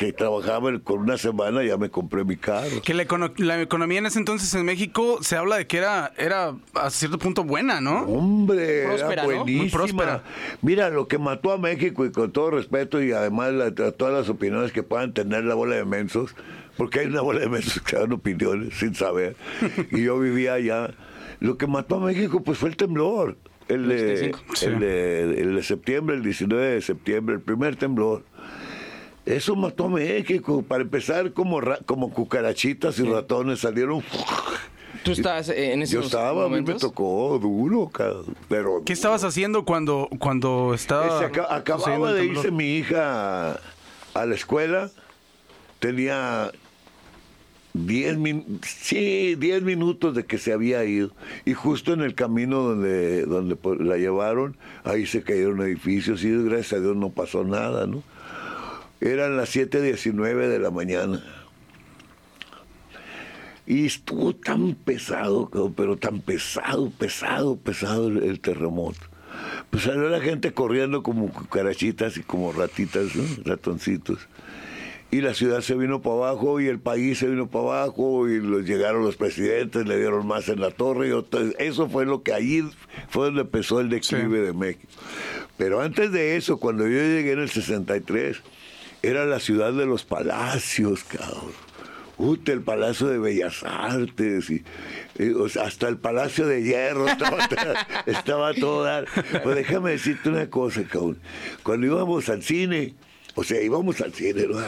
que trabajaba con una semana ya me compré mi carro. Que la, econo- la economía en ese entonces en México se habla de que era, era a cierto punto buena, ¿no? Hombre, Próspera, era ¿no? buenísima. Muy próspera. Mira, lo que mató a México, y con todo respeto, y además la- a todas las opiniones que puedan tener la bola de mensos, porque hay una bola de mensos que dan opiniones sin saber, <laughs> y yo vivía allá. Lo que mató a México, pues fue el temblor. El de, 85. Sí. el, de, el de septiembre, el 19 de septiembre, el primer temblor. Eso mató a México. Para empezar, como, ra- como cucarachitas y ratones salieron. ¿Tú estabas eh, en esos Yo estaba, a mí me tocó duro, cabrón, pero ¿Qué estabas haciendo cuando, cuando estaba aca- acababa de irse mi hija a, la escuela, tenía 10 min sí, 10 minutos de que se había ido. Y justo en el camino donde, donde po- la llevaron, ahí se cayeron edificios y gracias a Dios no pasó nada, ¿no? Eran las 7.19 de la mañana. Y estuvo tan pesado, pero tan pesado, pesado, pesado el, el terremoto. Pues salió la gente corriendo como cucarachitas y como ratitas, ¿no? ratoncitos. Y la ciudad se vino para abajo y el país se vino para abajo y los, llegaron los presidentes, le dieron más en la torre. Y otra- eso fue lo que ahí fue donde empezó el declive Sí. de México. Pero antes de eso, cuando yo llegué en el 63, era la ciudad de los palacios, cabrón. Ute, el Palacio de Bellas Artes, y, hasta el Palacio de Hierro estaba, <laughs> todo dar. Pues déjame decirte una cosa, cabrón. Cuando íbamos al cine, o sea, íbamos al cine, ¿no?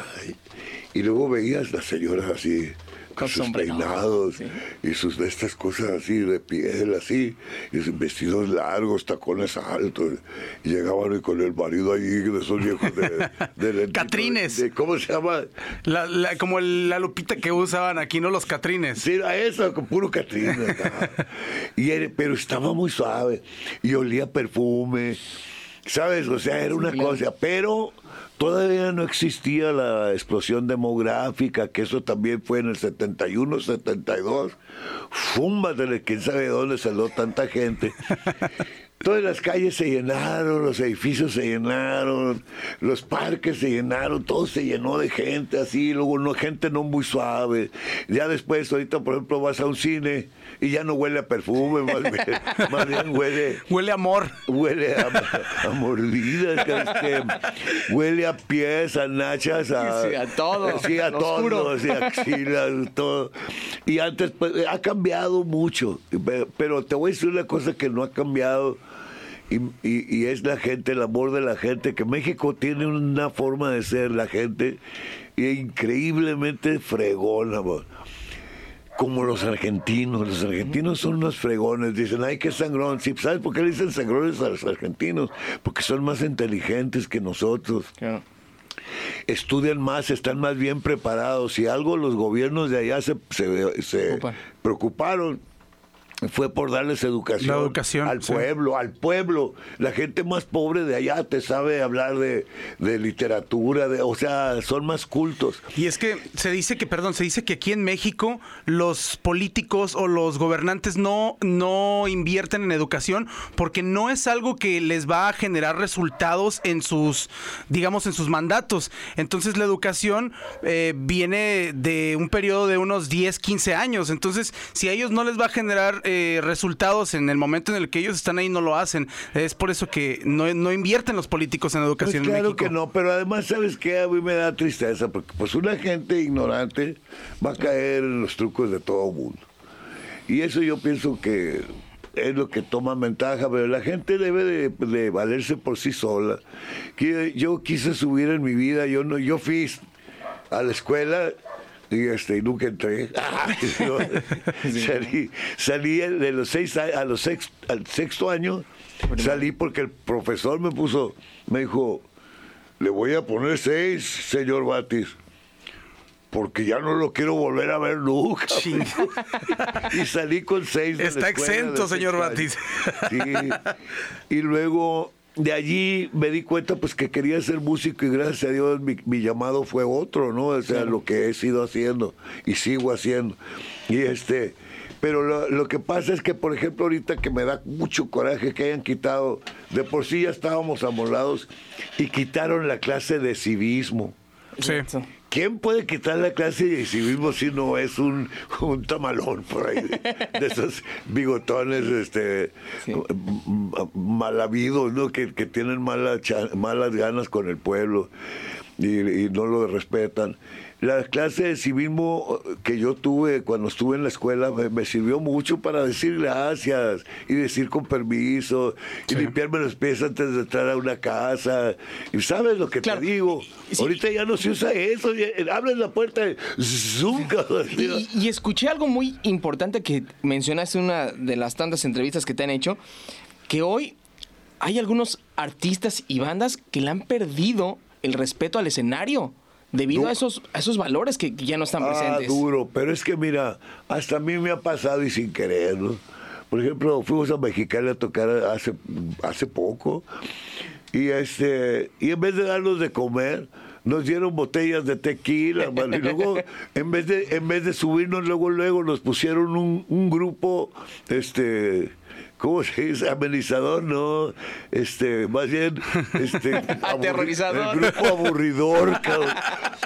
Y luego veías las señoras así, con sus sombrero, peinados sí. y sus de estas cosas así de piel, así, y sus vestidos largos, tacones altos. Y llegaban con el marido ahí de esos viejos de, <laughs> de lentito, Catrines. de- ¿Cómo se llama? La- la- como el- la lupita que usaban aquí, ¿no? Los catrines. Sí, era eso, con puro Catrina. <laughs> acá. y era- pero estaba muy suave y olía a perfume, ¿sabes? O sea, era una cosa, pero todavía no existía la explosión demográfica, que eso también fue en el 71, 72. Fúmbatele, quién sabe de dónde salió tanta gente. <laughs> Todas las calles se llenaron, los edificios se llenaron, los parques se llenaron, todo se llenó de gente así, luego no, gente no muy suave. Ya después, ahorita por ejemplo vas a un cine y ya no huele a perfume, más bien, <laughs> más bien huele, Huele a amor. huele a, a mordidas, que huele a pies, a nachas, a, Sí, a todo, sí, a todo, sí, axilas, todo. Y antes pues, ha cambiado mucho, pe- pero te voy a decir una cosa que no ha cambiado. Y, y- y es la gente, el amor de la gente, que México tiene una forma de ser la gente increíblemente fregona, como los argentinos. Los argentinos son unos fregones, dicen, ay, qué sangrón. Sí, ¿Sabes por qué le dicen sangrones a los argentinos? Porque son más inteligentes que nosotros estudian más, están más bien preparados. Si algo los gobiernos de allá se, se- se preocuparon, fue por darles educación, al sí. pueblo, al pueblo. La gente más pobre de allá te sabe hablar de, de literatura, de, o sea, son más cultos. Y es que se dice que, perdón, se dice que aquí en México los políticos o los gobernantes no, no invierten en educación porque no es algo que les va a generar resultados en sus, digamos, en sus mandatos. Entonces la educación eh, viene de un periodo de unos 10, 15 años. Entonces, si a ellos no les va a generar eh, resultados en el momento en el que ellos están ahí, no lo hacen. Es por eso que no, no invierten los políticos en Pues educación en claro México. que no, pero además, ¿sabes qué? A mí me da tristeza, porque pues una gente ignorante va a caer en los trucos de todo mundo. Y eso yo pienso que es lo que toma ventaja, pero la gente debe de, de valerse por sí sola. Que yo quise subir en mi vida, yo no, yo fui a la escuela y este y nunca entré. <laughs> Salí, salí de los seis a, los sex- al sexto año salí porque el profesor me puso, me dijo, le voy a poner seis, señor Batis. Porque ya no lo quiero volver a ver nunca. <laughs> Y salí con seis. de Está exento, de señor. Sí. Y luego de allí me di cuenta pues que quería ser músico y gracias a Dios mi, mi llamado fue otro, ¿no? O sea, lo que he sido haciendo y sigo haciendo. Y este, pero lo, lo que pasa es que, por ejemplo, ahorita que me da mucho coraje que hayan quitado, de por sí ya estábamos amolados y quitaron la clase de civismo. Sí. ¿Quién puede quitar la clase de civismo si no es un, un tamalón por ahí? De, de esos bigotones este, Sí. mal habidos, ¿no? Que, que tienen mala malas ganas con el pueblo y, y no lo respetan. La clase de civismo que yo tuve cuando estuve en la escuela me, me sirvió mucho para decir gracias y decir con permiso y limpiarme los pies antes de entrar a una casa. Y sabes lo que Claro. te digo. Sí. Ahorita ya no se usa eso. ya- Abres la puerta cabrón. <laughs> Y, y escuché algo muy importante que mencionaste en una de las tantas entrevistas que te han hecho, que hoy hay algunos artistas y bandas que le han perdido el respeto al escenario debido Du- a esos, a esos valores que, que ya no están Ah, presentes. duro. Pero es que mira, hasta a mí me ha pasado y sin querer, ¿no? Por ejemplo, fuimos a Mexicali a tocar hace, hace poco y este y en vez de darnos de comer nos dieron botellas de tequila, y luego <laughs> en vez de en vez de subirnos luego luego nos pusieron un, un grupo este ¿Cómo se dice? Amenizador, no. Este, más bien, este. <laughs> Aterrorizador. El grupo aburridor, cabrón.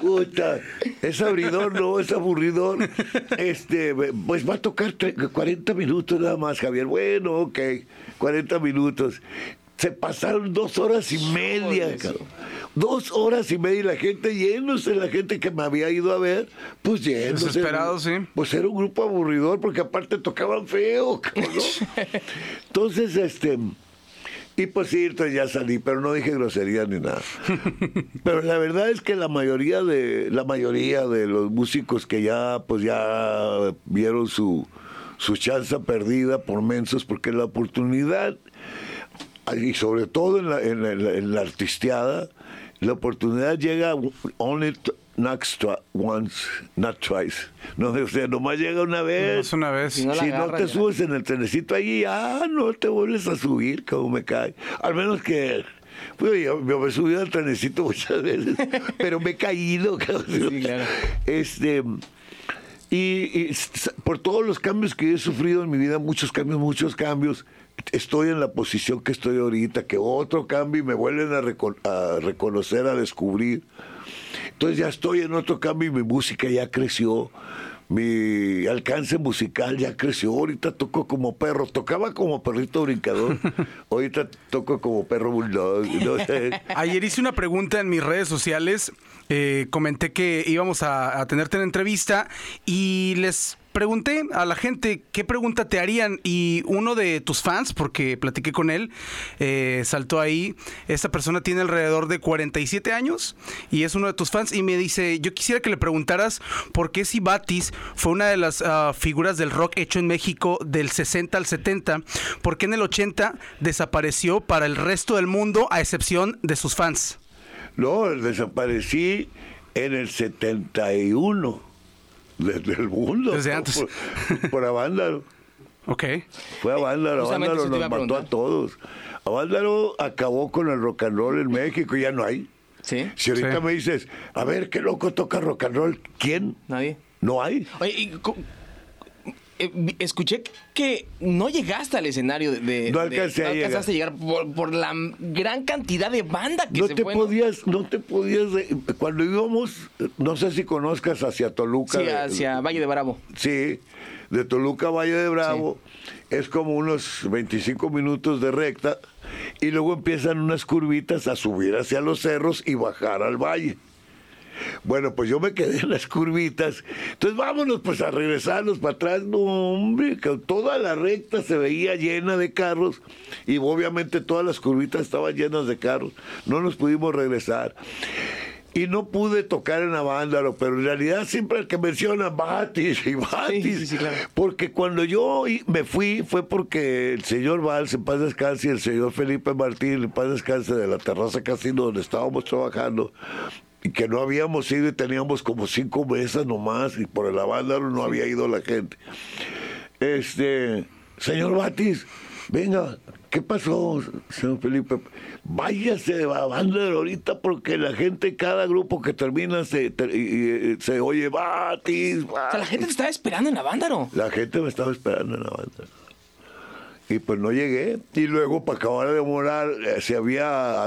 Puta, es aburridor, no, es aburridor. Este, pues va a tocar tre- 40 minutos nada más, Javier. Bueno, ok, 40 minutos. Se pasaron dos horas y media, cabrón. Dos horas y media y la gente yéndose, la gente que me había ido a ver, pues yéndose. Desesperados, sí. Pues era un grupo aburridor porque aparte tocaban feo, cabrón. <laughs> Entonces, este, Y por cierto, ya salí, pero no dije grosería ni nada. <laughs> Pero la verdad es que la mayoría de la mayoría de los músicos que ya pues ya vieron su su chance perdida por mensos porque la oportunidad y sobre todo en la, en la, en la artisteada la oportunidad llega only not once, not twice. No, o sea, nomás llega una vez. Es una vez. Si no la si no te ya. subes en el trenecito ahí, ah, no te vuelves a subir, como me cae. Al menos que. Pues yo, yo me he subido al trenecito <laughs> muchas veces, pero me he caído. cabrón. Sí, claro. Este. Y, y por todos los cambios que he sufrido en mi vida, muchos cambios, muchos cambios, estoy en la posición que estoy ahorita, que otro cambio y me vuelven a, reco- a reconocer, a descubrir. Entonces ya estoy en otro cambio y mi música ya creció. Mi alcance musical ya creció. Ahorita toco como perro. Tocaba como perrito brincador. <laughs> Ahorita toco como perro bulldog. ¿no? <laughs> Ayer hice una pregunta en mis redes sociales. eh, comenté que íbamos a, a tenerte en entrevista y les pregunté a la gente qué pregunta te harían y uno de tus fans, porque platiqué con él, eh, saltó ahí. Esta persona tiene alrededor de 47 años y es uno de tus fans y me dice, yo quisiera que le preguntaras por qué si Batis fue una de las ah, figuras del rock hecho en México del 60 al 70, por qué en el 80 desapareció para el resto del mundo a excepción de sus fans. No, desaparecí en el 71 desde el mundo. Desde antes. Por, por Avándaro. Ok. Fue Avándaro. Justamente Avándaro nos a mató a todos. Avándaro acabó con el rock and roll en México y ya no hay. ¿Sí? Si ahorita Sí. me dices, a ver, qué loco toca rock and roll, ¿quién? Nadie. No hay. Oye, y eh, escuché que no llegaste al escenario de... de- No de- alcancé a no llegar. alcanzaste a llegar por, por la gran cantidad de banda que No se te podías, no te podías, de- cuando íbamos, no sé si conozcas hacia Toluca. Sí, de- hacia Valle de Bravo. Sí, de Toluca a Valle de Bravo es como unos 25 minutos de recta y luego empiezan unas curvitas a subir hacia los cerros y bajar al valle. Bueno, pues yo me quedé en las curvitas. Entonces vámonos pues a regresarnos para atrás. No, hombre, que toda la recta se veía llena de carros y obviamente todas las curvitas estaban llenas de carros. No nos pudimos regresar. Y no pude tocar en Avándaro, pero en realidad siempre el que menciona Batis y Batis. Sí, sí, sí, claro. Porque cuando yo me fui fue porque el señor Valls, en paz descanse, y el señor Felipe Martín, en paz descanse, de la terraza casino donde estábamos trabajando, y que no habíamos ido y teníamos como cinco mesas nomás, y por el Avándaro no había ido la gente. Este, señor Batis, venga, ¿qué pasó, señor Felipe? Váyase de Avándaro ahorita porque la gente, cada grupo que termina se, y- y- se oye Batis, O sea, la Batis". gente te estaba esperando en Avándaro. La gente me estaba esperando en banda. Y pues no llegué. Y luego, para acabar de morar, eh, se había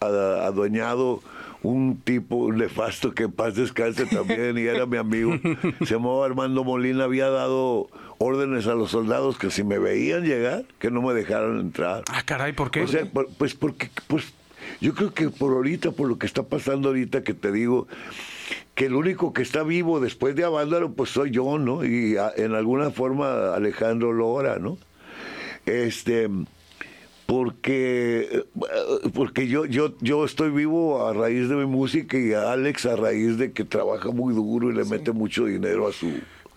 adueñado un tipo nefasto que en paz descanse también y era mi amigo. <laughs> Se llamaba Armando Molina. Había dado órdenes a los soldados que si me veían llegar, que no me dejaran entrar. Ah, caray, ¿por qué? O sea, por- pues porque, pues, yo creo que por ahorita, por lo que está pasando ahorita, que te digo, que el único que está vivo después de Avándaro, pues soy yo, ¿no? Y a- en alguna forma Alejandro Lora, ¿no? Este, porque, eh, porque yo, yo, yo estoy vivo a raíz de mi música y a Alex a raíz de que trabaja muy duro y le mete mucho dinero a su,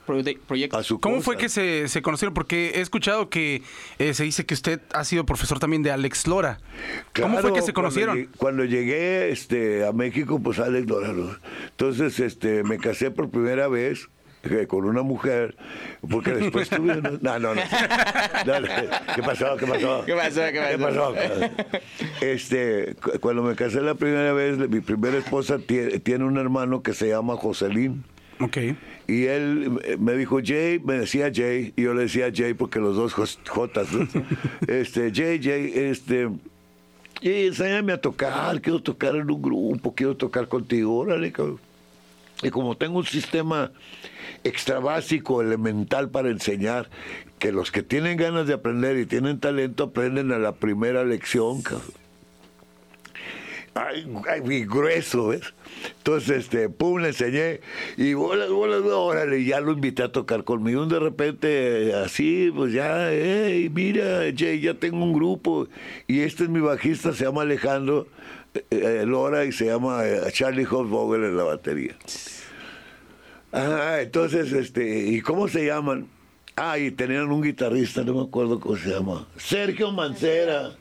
Proye- Proyecto. a su ¿Cómo cosa. fue que se, se conocieron? Porque he escuchado que eh, se dice que usted ha sido profesor también de Alex Lora. ¿Cómo fue que se cuando conocieron? llegué- Cuando llegué, este, a México, pues Alex Lora, ¿no? Entonces, este, me casé por primera vez eh, con una mujer, porque después <laughs> tuve... No, no, no. no. No, no. ¿Qué pasó? ¿Qué pasó? <laughs> ¿Qué pasó? ¿Qué pasó? Este, cu- cuando me casé la primera vez, mi primera esposa tie- tiene un hermano que se llama Joselín. Ok. Y él me dijo Jay, me decía Jay, y yo le decía Jay porque los dos Jotas, ¿no? <laughs> Este, Jay, Jay, este, y enséñame a tocar, quiero tocar en un grupo, quiero tocar contigo, órale, cabrón. Y como tengo un sistema extra básico, elemental para enseñar, que los que tienen ganas de aprender y tienen talento aprenden a la primera lección, ay, ay, grueso, ¿ves? Entonces, este, pum, le enseñé y bolas, bolas, órale, y ya lo invité a tocar conmigo. De repente, así, pues ya, hey, mira, Jay, ya tengo un grupo y este es mi bajista, se llama Alejandro eh, eh, Lora y se llama eh, Charlie Hofvogel en la batería. Ah, entonces, este, ¿y cómo se llaman? Ah, y tenían un guitarrista, no me acuerdo cómo se llama. Sergio Mancera.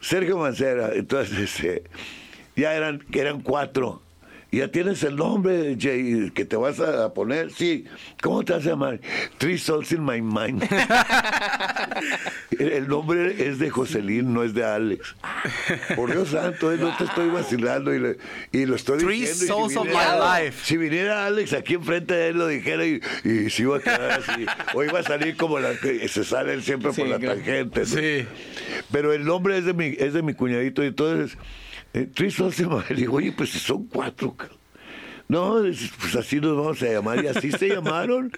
Sergio Mancera. Entonces, este, ya eran, eran cuatro. Ya tienes el nombre, Jay, que te vas a poner. Sí, ¿cómo te vas a llamar? Three Souls in My Mind. el nombre es de Jocelyn, no es de Alex. Por Dios santo, eh, no te estoy vacilando y, le- y lo estoy Three diciendo. si Souls of viniera- My Life. Si viniera Alex aquí enfrente de él lo dijera y, y se iba a quedar así. O iba a salir como la que se sale él siempre Sí, por la claro. tangente. ¿no? Sí. Pero el nombre es de mi, es de mi cuñadito y entonces eh, Three Souls <laughs> in My- le digo, oye, pues son cuatro. cabrón". No, es- pues así nos vamos a llamar. Y así se llamaron.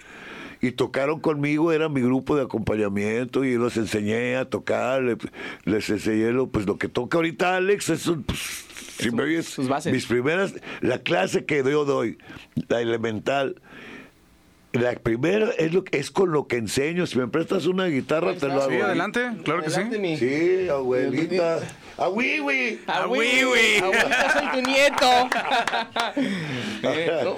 Y tocaron conmigo, era mi grupo de acompañamiento y los enseñé a tocar, le- les enseñé lo, pues, lo que toca ahorita Alex, es un, pues, si me oyes, sus bases. mis primeras, la clase que yo doy, la elemental, la primera es, lo, que- es con lo que enseño, si me prestas una guitarra te lo hago. Sí, adelante, claro que sí. Mi- Sí, abuelita. Ah, oui, oui, oui. Abuelita, soy tu nieto. <laughs> Eh, no,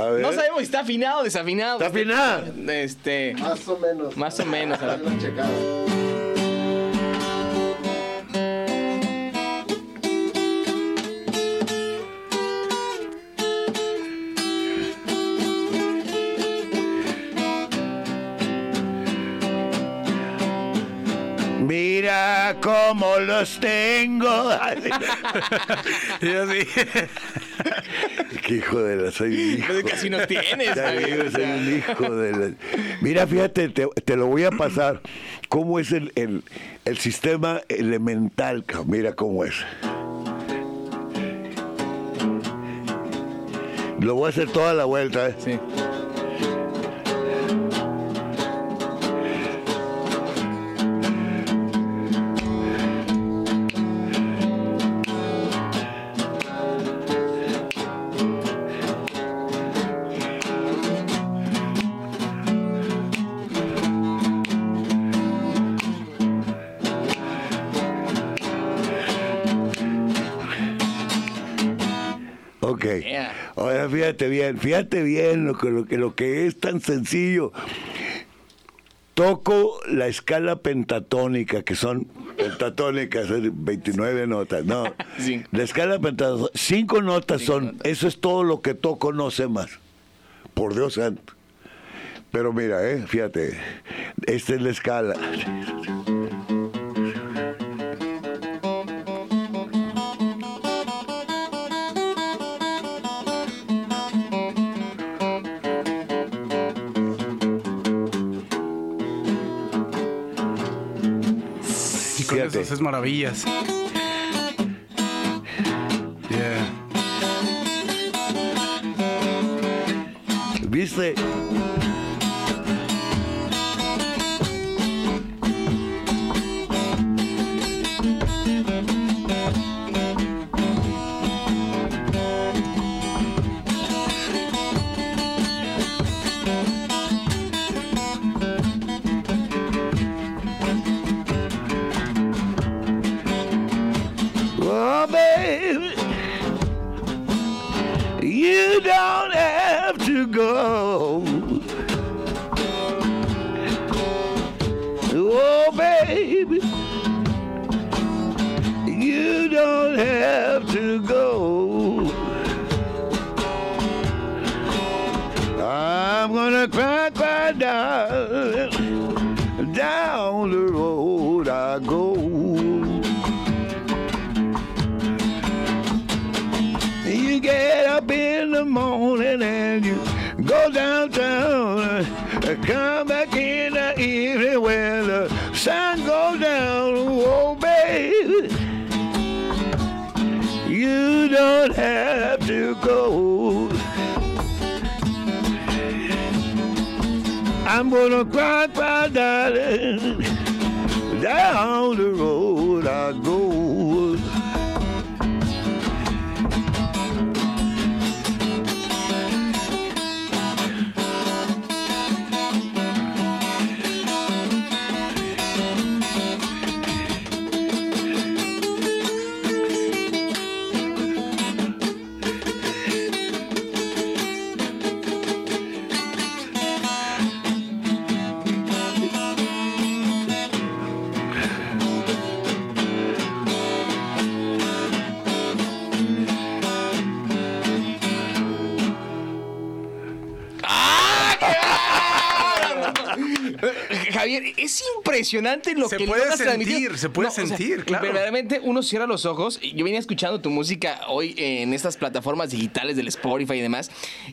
A ver. no sabemos si está afinado o desafinado. ¿Está afinada? Este. Más o menos. Más o menos, a ver. Mira cómo los tengo. <laughs> Y así. Qué hijo de la soy un hijo. Pues casi no tienes, Ya amigo, digo, o soy sea. un hijo de la... Mira, fíjate, te, te lo voy a pasar. ¿Cómo es el, el, el sistema elemental? Mira cómo es. Lo voy a hacer toda la vuelta. ¿eh? Sí. Ahora fíjate bien, fíjate bien lo que, lo que, lo que es tan sencillo. Toco la escala pentatónica, que son pentatónicas, son 29 notas. No, <laughs> Sí. la escala pentatónica, cinco notas Cinco son, notas. eso es todo lo que toco, no sé más. Por Dios santo. Pero mira, eh, fíjate, esta es la escala. Con eso maravillas. Yeah. ¿Viste? Impresionante lo Se que puede sentir, se puede sentir, claro. Verdaderamente uno cierra los ojos. Yo venía escuchando tu música hoy en estas plataformas digitales del Spotify y demás,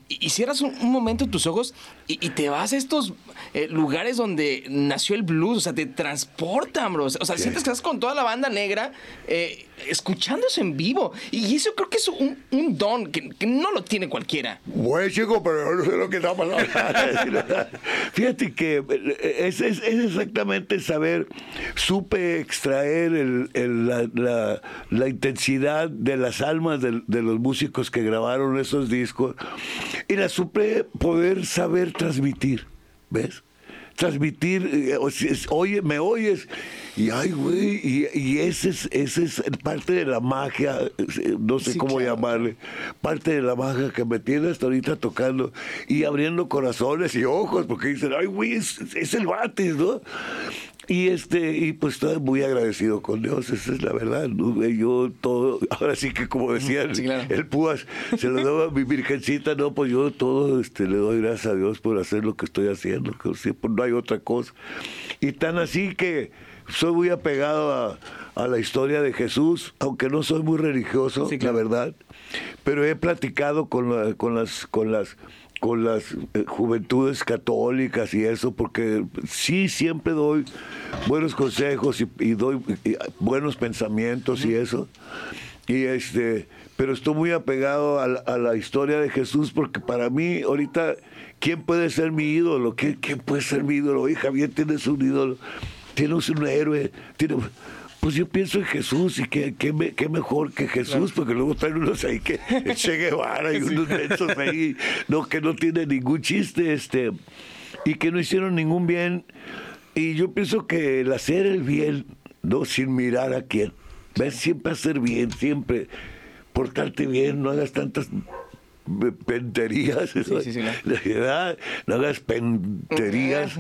y, y cierras un, un momento tus ojos y, y te vas a estos eh, lugares donde nació el blues, o sea, te transportan, bro. O sea, sientes que estás con toda la banda negra eh, escuchando eso en vivo. Y eso creo que es un, un don que, que no lo tiene cualquiera. Bueno, chico, pero yo no sé lo que está pasando. <laughs> Fíjate que eh, es, es- es exactamente saber, supe extraer el- el- la, la- la intensidad de las almas de, los músicos que grabaron esos discos y la supe poder saber transmitir, ¿ves? Transmitir, eh, oye, me oyes, y ay, güey, y, y ese es, ese es parte de la magia, eh, no sé Sí, cómo claro. llamarle, parte de la magia que me tiene hasta ahorita tocando y abriendo corazones y ojos, porque dicen, ay, güey, es, es el Batis, ¿no? Y este, y pues estoy muy agradecido con Dios, esa es la verdad. Yo todo, ahora sí que como decía el, Sí, claro. el Púas, se lo daba a mi virgencita, no, pues yo todo este, le doy gracias a Dios por hacer lo que estoy haciendo, que pues no hay otra cosa. Y tan así que soy muy apegado a, a la historia de Jesús, aunque no soy muy religioso, Sí, claro. la verdad, pero he platicado con, la- con las con las con las eh, juventudes católicas y eso, porque sí siempre doy buenos consejos y, y doy y, buenos pensamientos y eso. Y este, pero estoy muy apegado a la, a la historia de Jesús porque para mí ahorita, ¿quién puede ser mi ídolo? ¿Quién, quién puede ser mi ídolo? Oye, Javier, tienes un ídolo, tienes un héroe, tienes... Pues yo pienso en Jesús y qué, qué, me- qué mejor que Jesús, porque luego traen unos ahí que <laughs> Che Guevara y unos de esos ahí, no, que no tienen ningún chiste, este, y que no hicieron ningún bien. Y yo pienso que el hacer el bien, no sin mirar a quién, ves siempre hacer bien, siempre portarte bien, no hagas tantas pe- penterías, sí, sí, la <laughs> verdad, no hagas penterías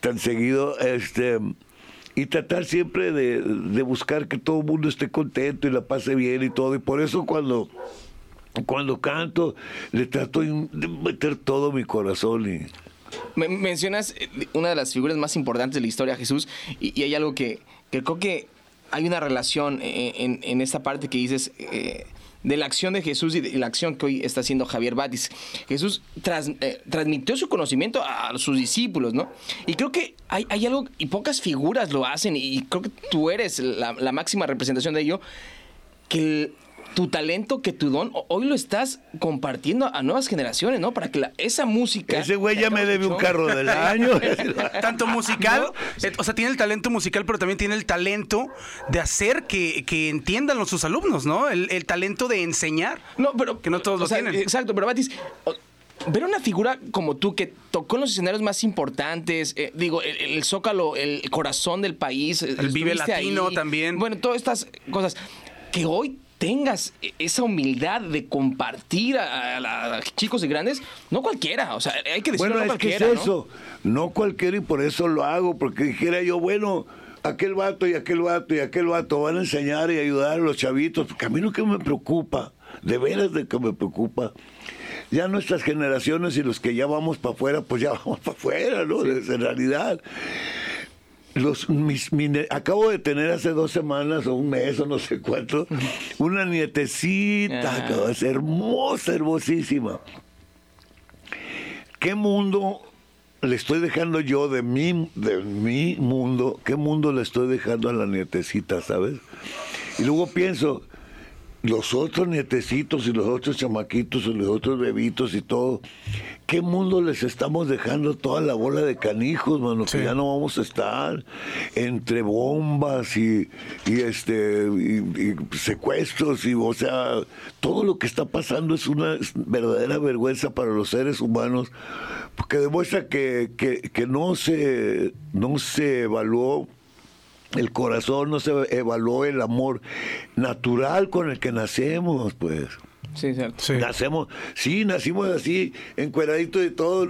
tan seguido, este y tratar siempre de, de buscar que todo el mundo esté contento y la pase bien y todo. Y por eso cuando, cuando canto, le trato de meter todo mi corazón y Me- mencionas eh, una de las figuras más importantes de la historia, Jesús, y, y hay algo que, que creo que hay una relación eh, en, en esta parte que dices eh, de la acción de Jesús y de la acción que hoy está haciendo Javier Batis. Jesús eh, transmitió su conocimiento a, sus discípulos, ¿no? Y creo que hay, hay algo, y pocas figuras lo hacen, y creo que tú eres la, la máxima representación de ello, que el- tu talento, que tu don, ho- hoy lo estás compartiendo a nuevas generaciones, ¿no? Para que la- esa música... ese güey ya me debe un carro del <laughs> año. Tanto musical, <laughs> No. eh, o sea, tiene el talento musical, pero también tiene el talento de hacer que, que entiendan los, sus alumnos, ¿no? El, el talento de enseñar. No, pero. Que no todos lo sea, tienen. Exacto, pero Batis. Ver una figura como tú que tocó en los escenarios más importantes, eh, digo, el, el Zócalo, el corazón del país. eh, El Vive Latino ahí. también. Bueno, todas estas cosas. Que hoy tengas e- esa humildad de compartir a, a la- a chicos y grandes, no cualquiera. O sea, hay que decirlo, Bueno, no es que es cualquiera. ¿no? eso. ¿no? cualquiera y por eso lo hago, porque dijera yo, bueno, aquel vato y aquel vato y aquel vato van a enseñar y ayudar a los chavitos, porque a mí lo que me preocupa, de veras de que me preocupa, ya nuestras generaciones y los que ya vamos para afuera, pues ya <laughs> vamos para afuera, ¿no? En realidad. Los, mis, acabo de tener hace dos semanas o un mes o no sé cuánto, <laughs> una nietecita, Ah. es hermosa, hermosísima. ¿Qué mundo le estoy dejando yo de mi, de mi mundo? ¿Qué mundo le estoy dejando a la nietecita, sabes? Y luego pienso, los otros nietecitos y los otros chamaquitos y los otros bebitos y todo, ¿qué mundo les estamos dejando toda la bola de canijos, mano? Sí. Que ya no vamos a estar entre bombas y, y este y- y secuestros y o sea, todo lo que está pasando es una verdadera vergüenza para los seres humanos, porque demuestra que, que, que no se no se evaluó el corazón no se evaluó el amor natural con el que nacemos, pues. Sí, cierto. Sí. Nacemos, sí, nacimos así, encueraditos y todo.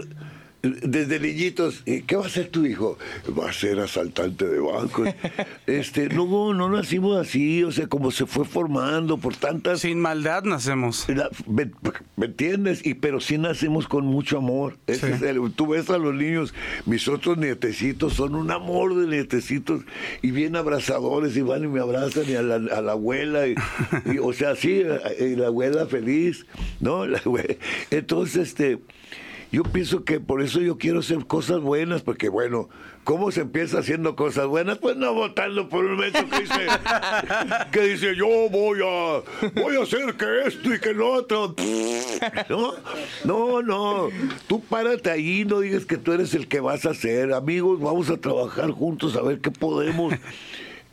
Desde niñitos, eh, ¿qué va a ser tu hijo? Va a ser asaltante de bancos. <laughs> este, no, no nacimos así, o sea, como se fue formando por tantas... Sin maldad nacemos. La- ¿me, me entiendes? Y pero sí nacemos con mucho amor. Sí. es el- tú ves a los niños, mis otros nietecitos son un amor de nietecitos y bien abrazadores y van y me abrazan y a la, a la abuela y, y, o sea sí y la abuela feliz, ¿no? La Entonces este yo pienso que por eso yo quiero hacer cosas buenas, porque bueno, ¿cómo se empieza haciendo cosas buenas? Pues no votando por un momento que dice, <laughs> que dice yo voy a, voy a hacer que esto y que lo otro. <laughs> No, no, no. Tú párate ahí, no digas que tú eres el que vas a hacer. Amigos, vamos a trabajar juntos a ver qué podemos.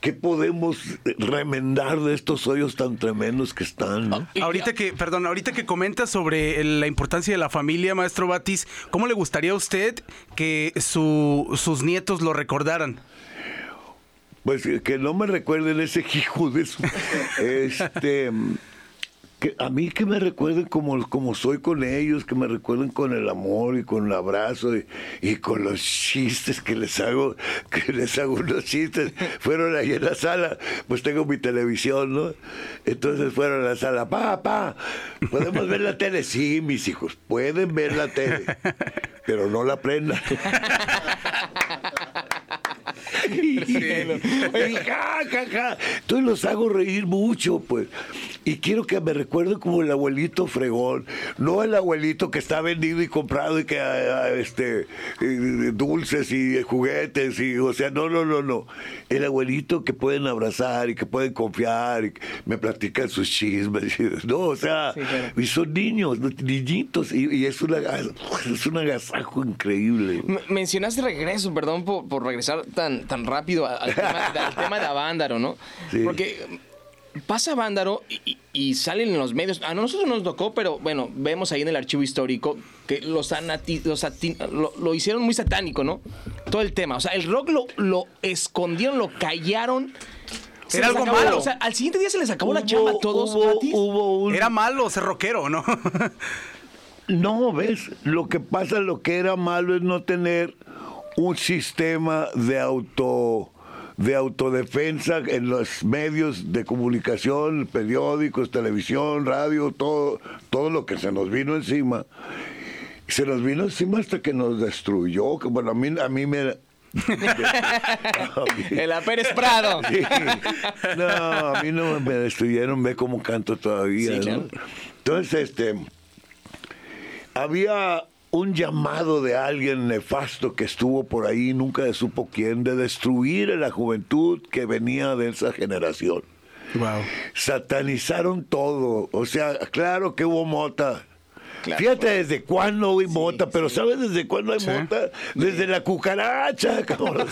¿Qué podemos remendar de estos hoyos tan tremendos que están? Ahorita que, perdón, ahorita que comenta sobre la importancia de la familia, maestro Batis, ¿cómo le gustaría a usted que su- sus nietos lo recordaran? Pues eh, que no me recuerden ese hijo de su. <laughs> Este. Que a mí que me recuerden como, como soy con ellos, que me recuerden con el amor y con el abrazo y, y con los chistes que les hago, <laughs> que les hago unos chistes. <laughs> Fueron ahí en la sala, pues tengo mi televisión, ¿no? Entonces fueron a la sala, papá, ¿podemos ver la <laughs> tele? Sí, mis hijos, pueden ver la tele, pero no la prendan. Y, y ja, ja, ja. Entonces los hago reír mucho, pues. Y quiero que me recuerden como el abuelito fregón, no el abuelito que está vendido y comprado y que ah, ah, este dulces y juguetes y o sea, no, no, no, no. El abuelito que pueden abrazar y que pueden confiar y me platican sus chismes, no, o sea, Sí, claro. y son niños, niñitos y, y es una es un agasajo increíble. M- Mencionaste regreso, perdón por, por regresar tan, tan rápido al, tema, al tema de Avándaro, ¿no? Sí. Porque pasa Avándaro y, y- y salen en los medios. A nosotros nos tocó, pero bueno, vemos ahí en el archivo histórico que los, sanati- los sati- lo, lo hicieron muy satánico, ¿no? Todo el tema. O sea, el rock lo, lo escondieron, lo callaron. Se Era algo acabó malo. o sea, al siguiente día se les acabó la chamba a todos. hubo- hubo un- Era malo ser rockero, ¿no? <laughs> No, ves, lo que pasa, lo que era malo es no tener un sistema de auto de autodefensa en los medios de comunicación, periódicos, televisión, radio, todo, todo lo que se nos vino encima. Se nos vino encima hasta que nos destruyó, que bueno, a mí, a mí me... <laughs> El <laughs> Pérez Prado. Sí. No, a mí no me destruyeron, ve cómo canto todavía. Sí, ¿no? claro. Entonces, este, había un llamado de alguien nefasto que estuvo por ahí, nunca se supo quién, de destruir a la juventud que venía de esa generación. wow. Satanizaron todo. O sea, claro que hubo mota. Claro. Fíjate desde cuándo hay mota, pero ¿sabes desde cuándo hay Sí. mota? Desde la cucaracha, <laughs> cabrón.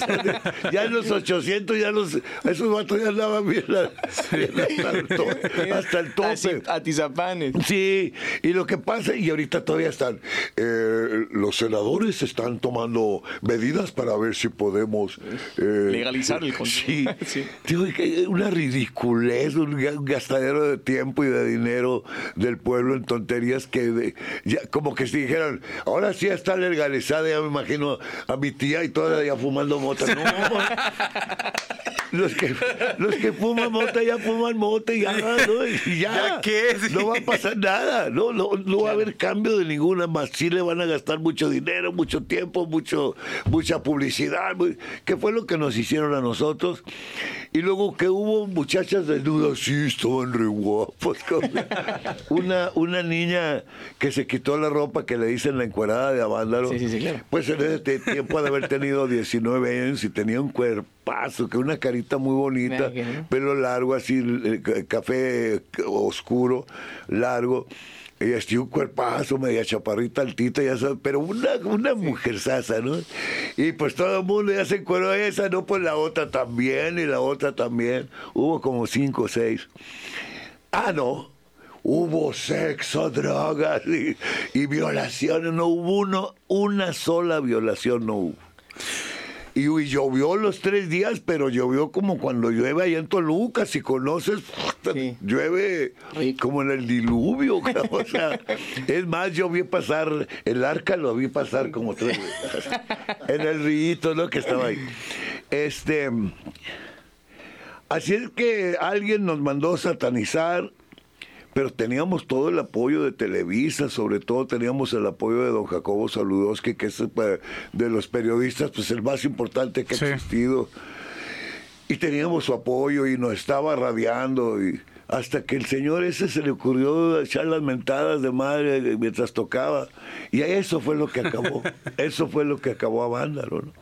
Ya en los 800, ya los, esos vatos ya andaban bien, la- bien hasta, el to- <laughs> hasta el tope. Atizapanes. Sí, y lo que pasa, y ahorita todavía están, eh, los senadores están tomando medidas para ver si podemos... eh, Legalizar el consumo. Sí, <laughs> Sí. Digo, una ridiculez, un ga- un gastadero de tiempo y de dinero del pueblo en tonterías que de- ya, como que si dijeran, ahora sí está legalizada, ya me imagino a mi tía y toda ya fumando mota. <laughs> No, los que, los que fuman mota ya fuman mota y ya, ¿no? Y ya. ¿Ya qué? Sí. No va a pasar nada, no, no, no va a haber cambio de ninguna más. Sí le van a gastar mucho dinero, mucho tiempo, mucho, mucha publicidad, muy- que fue lo que nos hicieron a nosotros. Y luego que hubo muchachas desnudas, sí, estaban re cabrón. <laughs> Una, una niña que se quitó la ropa que le dicen la encuerada de Avándaro. Sí, sí, sí, claro. Pues en ese tiempo de haber tenido 19 años y tenía un que una carita muy bonita, pelo largo, así, eh, ca- café oscuro, largo. Y así un cuerpazo, media chaparrita altita, ya sabes, pero una, una mujer sasa, ¿no? Y pues todo el mundo ya se encueró esa, no, pues la otra también, y la otra también. Hubo como cinco o seis. Ah, no. Hubo sexo, drogas y, y violaciones. No hubo uno, una sola violación, no hubo. Y, y llovió los tres días, pero llovió como cuando llueve allá en Toluca, si conoces, Sí. llueve Rico. como en el diluvio. <laughs> O sea, es más, yo vi pasar, el arca lo vi pasar como tres veces. En el rito, ¿no? Que estaba ahí. Este. Así es que alguien nos mandó satanizar, pero teníamos todo el apoyo de Televisa, sobre todo teníamos el apoyo de don Jacobo Saludowski, que es eh, de los periodistas, pues el más importante que Sí. ha existido. Y teníamos su apoyo y nos estaba radiando y hasta que el señor ese se le ocurrió echar las mentadas de madre mientras tocaba. Y eso fue lo que acabó. <laughs> eso fue lo que acabó a Vándalo, ¿no?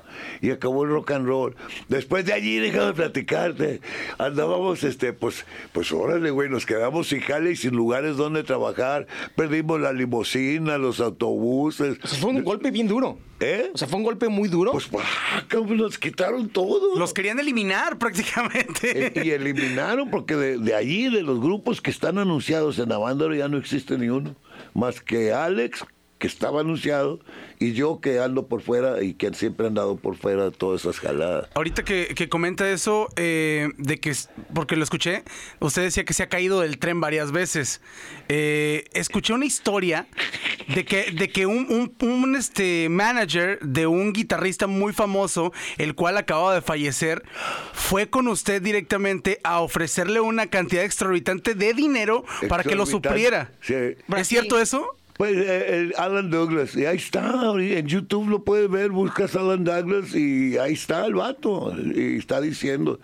Y acabó el rock and roll. Después de allí, déjame platicarte. Andábamos, este, pues, pues órale, güey, nos quedamos sin jale y sin lugares donde trabajar. Perdimos la limusina, los autobuses. O sea, fue un golpe bien duro. ¿Eh? O sea, fue un golpe muy duro. Pues, ah, nos quitaron todo. Los querían eliminar prácticamente. Eh, y eliminaron porque de, de allí, de los grupos que están anunciados en Avándaro, ya no existe ni uno. Más que Alex, que estaba anunciado, y yo que ando por fuera y que siempre he andado por fuera de todas esas jaladas. Ahorita que, que comenta eso, eh, de que, porque lo escuché, usted decía que se ha caído del tren varias veces. Eh, escuché una historia de que, de que un, un- un, este, manager de un guitarrista muy famoso, el cual acababa de fallecer, fue con usted directamente a ofrecerle una cantidad exorbitante de dinero para que lo supliera. Sí. ¿Es cierto eso? Pues eh, el Alan Douglas, y ahí está, en YouTube lo puedes ver, buscas Alan Douglas y ahí está el vato, y está diciendo.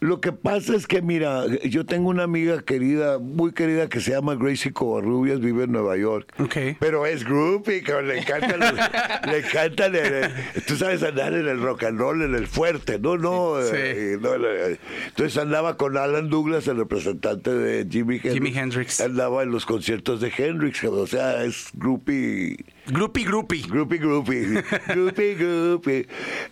Lo que pasa es que, mira, yo tengo una amiga querida, muy querida, que se llama Gracie Covarrubias, vive en Nueva York. Ok. Pero es groupie, cabrón, le encanta, el- le encanta, el- el- tú sabes andar en el rock and roll, en el fuerte, no, no. Sí. eh, no, eh, entonces andaba con Alan Douglas, el representante de Jimi Hendrix. Jimi Hendrix. Andaba en los conciertos de Hendrix, o sea, es groupie. Groupie, groupie. Groupie, groupie, <laughs> groupie, groupie.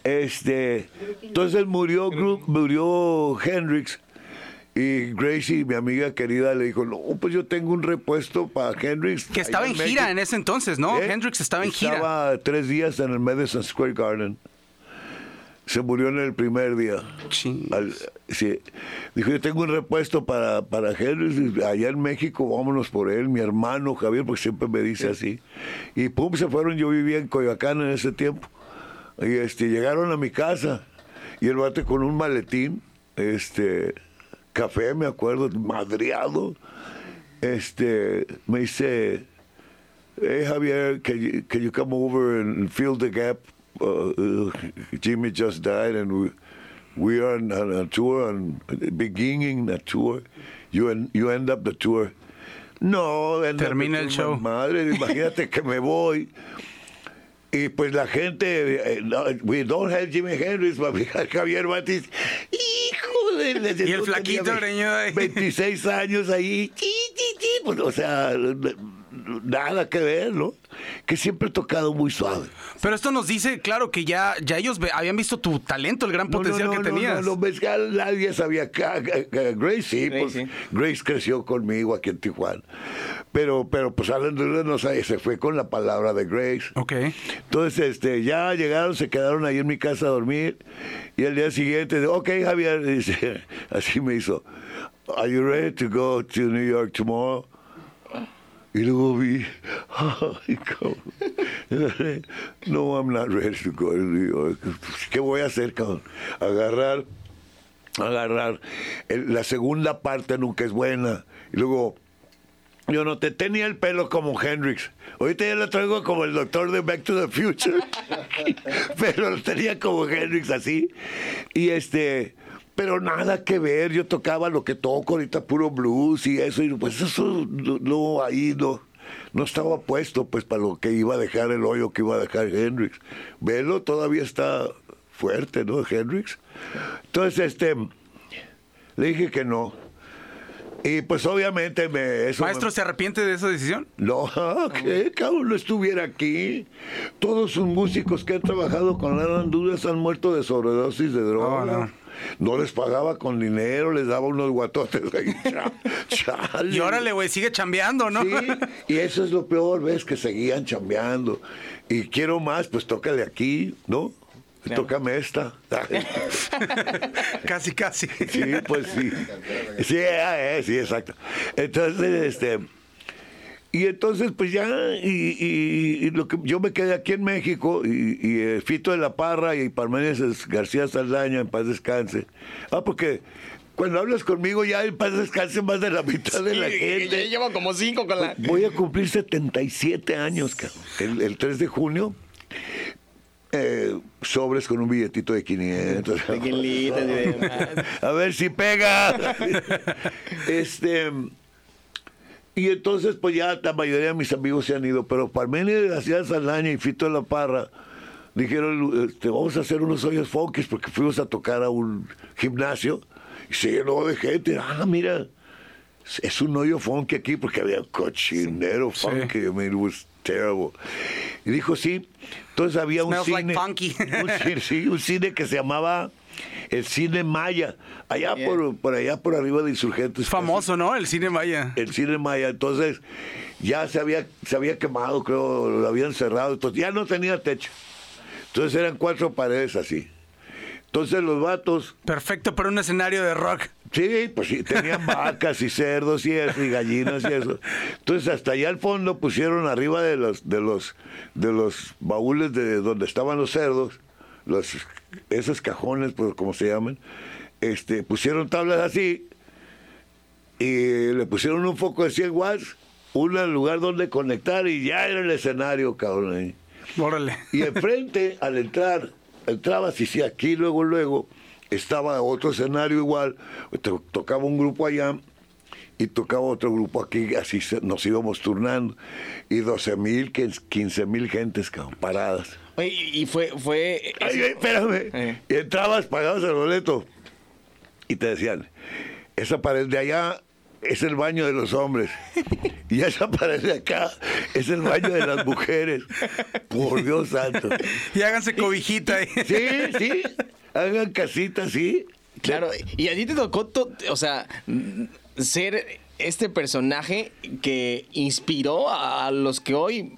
Este, entonces murió, murió Hendrix y Gracie, mi amiga querida, le dijo, no, pues yo tengo un repuesto para Hendrix. Que estaba en gira México". en ese entonces, ¿no? ¿Eh? Hendrix estaba en gira. Estaba tres días en el Madison Square Garden. Se murió en el primer día. Al- sí. Dijo, yo tengo un repuesto para, para Hendrix, allá en México, vámonos por él, mi hermano Javier, porque siempre me dice así. Y pum, se fueron, yo vivía en Coyoacán en ese tiempo. Y este, llegaron a mi casa, y el bate con un maletín, este, café, me acuerdo, madreado. Este, me dice, hey Javier, can you, can you come over and fill the gap? Uh, Jimmy just died and we, we are on, on a tour, and beginning a tour. You, en- you end up the tour. No, Termina el show. Madre, <laughs> imagínate que me voy. Y pues la gente, eh, no, we don't have Jimi Hendrix, but we have Javier Batis. Hijo de... Y el flaquito greñudo ahí. 26 años ahí. pues, o sea, nada que ver, ¿no? Que siempre he tocado muy suave. Pero esto nos dice, claro, que ya, ya ellos habían visto tu talento, el gran No, potencial no, no, que no, tenías. No, no, que nadie sabía. que- que- que Grace sí, Grace, pues, sí. Grace creció conmigo aquí en Tijuana. Pero, pero pues Alan no sabe, se fue con la palabra de Grace. Ok. Entonces, este, ya llegaron, se quedaron ahí en mi casa a dormir. Y al día siguiente, ok, Javier, <laughs> dice, así me hizo. Are you ready to go to New York tomorrow? Y luego vi, <laughs> ay, cabrón. <laughs> No, I'm not ready to go York. ¿Qué voy a hacer, cabrón? Agarrar, agarrar. La segunda parte nunca es buena. Y luego, yo no te tenía el pelo como Hendrix. Ahorita ya lo traigo como el doctor de Back to the Future. <laughs> pero lo tenía como Hendrix así. Y este. Pero nada que ver, yo tocaba lo que toco ahorita, puro blues y eso, y pues eso no, no, ahí no, no estaba puesto pues para lo que iba a dejar el hoyo que iba a dejar Hendrix. Velo todavía está fuerte, ¿no? Hendrix. Entonces, este, le dije que no. Y pues obviamente me... Eso me- Maestro, ¿se arrepiente de esa decisión? no, <laughs> que cabrón, no estuviera aquí. Todos sus músicos que han trabajado con Alan Dudas han muerto de sobredosis de droga. No, no. No les pagaba con dinero, les daba unos guatotes <laughs> chale. Y órale, güey, sigue chambeando, ¿no? Sí, y eso es lo peor, ves, que seguían chambeando. Y quiero más, pues tócale aquí, ¿no? tócame esta. <laughs> casi, casi. Sí, pues sí. Sí, eh, sí, exacto. Entonces, este. Y entonces, pues ya, y, y- y lo que yo me quedé aquí en México, y, y, eh, Fito de la Parra y Parménides García Saldaña, en paz descanse. Ah, porque cuando hablas conmigo ya en paz descanse más de la mitad de la gente. ya llevo como cinco con la. Voy a cumplir 77 años, cabrón. El, el 3 de junio. eh, sobres con un billetito de 500. Tequilitas y demás. <laughs> A ver si pega. <laughs> este. Y entonces, pues ya la mayoría de mis amigos se han ido, pero Parménides García Saldaña y Fito de la Parra dijeron, este, vamos a hacer unos hoyos funkis porque fuimos a tocar a un gimnasio y se llenó de gente. Ah, mira, es un hoyo funky aquí porque había cochinero funky. I mean, it was terrible. Y dijo, sí. Entonces había un Smells like cine. funky. un cine, sí, un cine que se llamaba el Cine Maya. Allá Yeah. por, por allá por arriba de Insurgentes. Famoso, ¿no? El cine Maya. El Cine Maya. Entonces ya se había, se había quemado, creo, lo habían cerrado. Entonces ya no tenía techo. Entonces eran cuatro paredes así. Entonces los vatos Perfecto para un escenario de rock. Sí, pues sí, tenían <laughs> vacas y cerdos y eso, y gallinas y eso. Entonces hasta allá al fondo pusieron arriba de los, de los, de los baúles de donde estaban los cerdos, los, esos cajones, pues como se llaman, este, pusieron tablas así y le pusieron un foco de 100 watts, un lugar donde conectar y ya era el escenario, cabrón. ahí. Órale. Y enfrente, <laughs> al entrar, entrabas y sí, aquí luego, luego, estaba otro escenario igual, to- tocaba un grupo allá y tocaba otro grupo aquí, así nos íbamos turnando. Y 12 mil, 15 mil gentes, cabrón, paradas. Oye, y fue. fue Ay, ay, espérame. Eh. Y entrabas, pagabas el boleto y te decían, esa pared de allá es el baño de los hombres. <laughs> Y esa pared de acá es el baño de las mujeres. Por Dios santo. Y háganse cobijita ahí. Sí, sí. Hagan casitas, sí. Claro, y a ti te tocó, to- o sea, ser este personaje que inspiró a los que hoy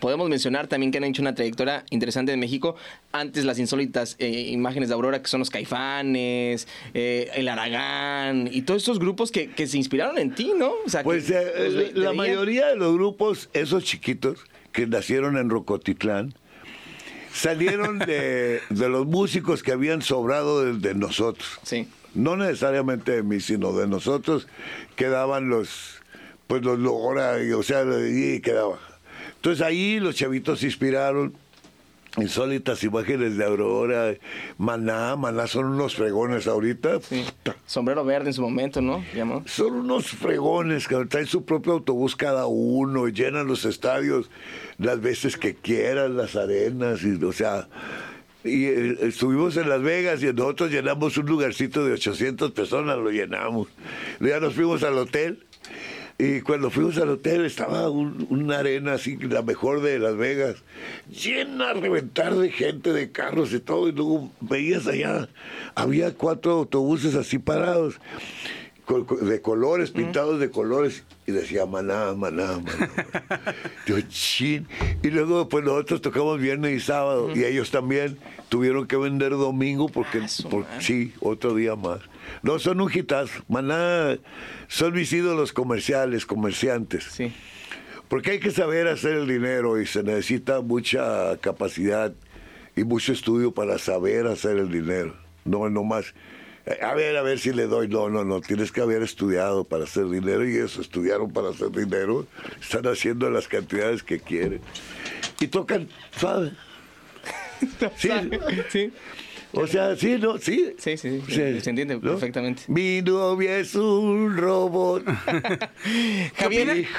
podemos mencionar también que han hecho una trayectoria interesante en México. Antes las insólitas eh, imágenes de Aurora, que son los Caifanes, eh, el Aragán y todos estos grupos que, que se inspiraron en ti, ¿no? O sea, Pues que eh, te la veían. mayoría de los grupos, esos chiquitos que nacieron en Rocotitlán, salieron de, <laughs> de los músicos que habían sobrado de, de nosotros. Sí. No necesariamente de mí, sino de nosotros quedaban los, pues los y, o sea, y quedaba. Entonces ahí los chavitos se inspiraron. Insólitas imágenes de Aurora, Maná, Maná son unos fregones ahorita. Sí. Sombrero verde en su momento, ¿no? Llamó. son unos fregones que traen su propio autobús cada uno, llenan los estadios las veces que quieran, las arenas, y, o sea, y eh, estuvimos en Las Vegas y nosotros llenamos un lugarcito de 800 personas, lo llenamos. Ya nos fuimos al hotel. Y cuando fuimos al hotel estaba un- una arena así, la mejor de Las Vegas, llena a reventar de gente, de carros y todo. Y luego veías allá, había cuatro autobuses así parados, de colores, pintados de colores. Y decía maná, maná, maná. <laughs> Yo, chin. Y luego, pues nosotros tocamos viernes y sábado. Y ellos también tuvieron que vender domingo porque, Ah, sí, otro día más. No, son un hitazo. Maná son mis ídolos comerciales, comerciantes. Sí. Porque hay que saber hacer el dinero y se necesita mucha capacidad y mucho estudio para saber hacer el dinero. No, no más. A ver, a ver si le doy. No, no, no. Tienes que haber estudiado para hacer dinero y eso, estudiaron para hacer dinero. Están haciendo las cantidades que quieren. Y tocan suave. <laughs> Sí. Sí. O sea, sí, ¿no? Sí. Sí, sí, sí, se entiende perfectamente. Mi novia es un robot. <laughs>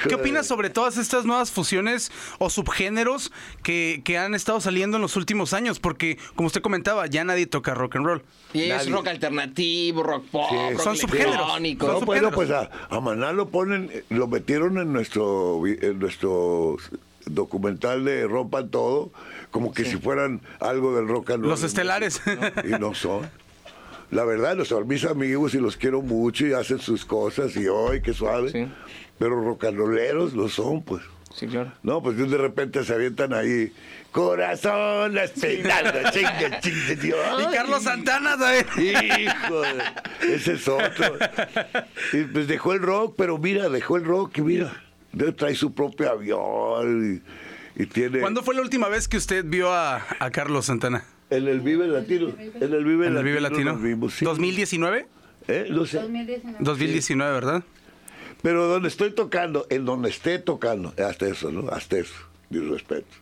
¿Qué, opinas sobre todas estas nuevas fusiones o subgéneros que, que han estado saliendo en los últimos años? Porque, como usted comentaba, ya nadie toca rock and roll. Y es Nadie. rock alternativo, rock pop, Sí. rock Son subgéneros. electrónico. Son No, bueno, subgéneros. pues a, a Maná lo ponen, eh, lo metieron en nuestro, en nuestro documental de Rompan Todo, como que si fueran algo del rock and roll. Los estelares. Y no son. La verdad, los son mis amigos y los quiero mucho y hacen sus cosas y hoy, qué suave. Sí. Pero rock and rolleros lo son, pues. Sí, claro. No, pues de repente se avientan ahí. Corazón espinando, chingue, chingue, Dios. Y Carlos Santana, ¿sabes? Hijo, de- ese es otro. Y pues dejó el rock, pero mira, dejó el rock y mira, trae su propio avión y, y tiene. ¿Cuándo fue la última vez que usted vio a, a Carlos Santana? En el Vive Latino. En el Vive ¿En el Vive Latino. Latino? nos vimos, sí. ¿2019? ¿Eh? No sé. 2019. 2019, ¿verdad? Pero donde estoy tocando, en donde esté tocando, hasta eso, ¿no? Hasta eso, mis respetos.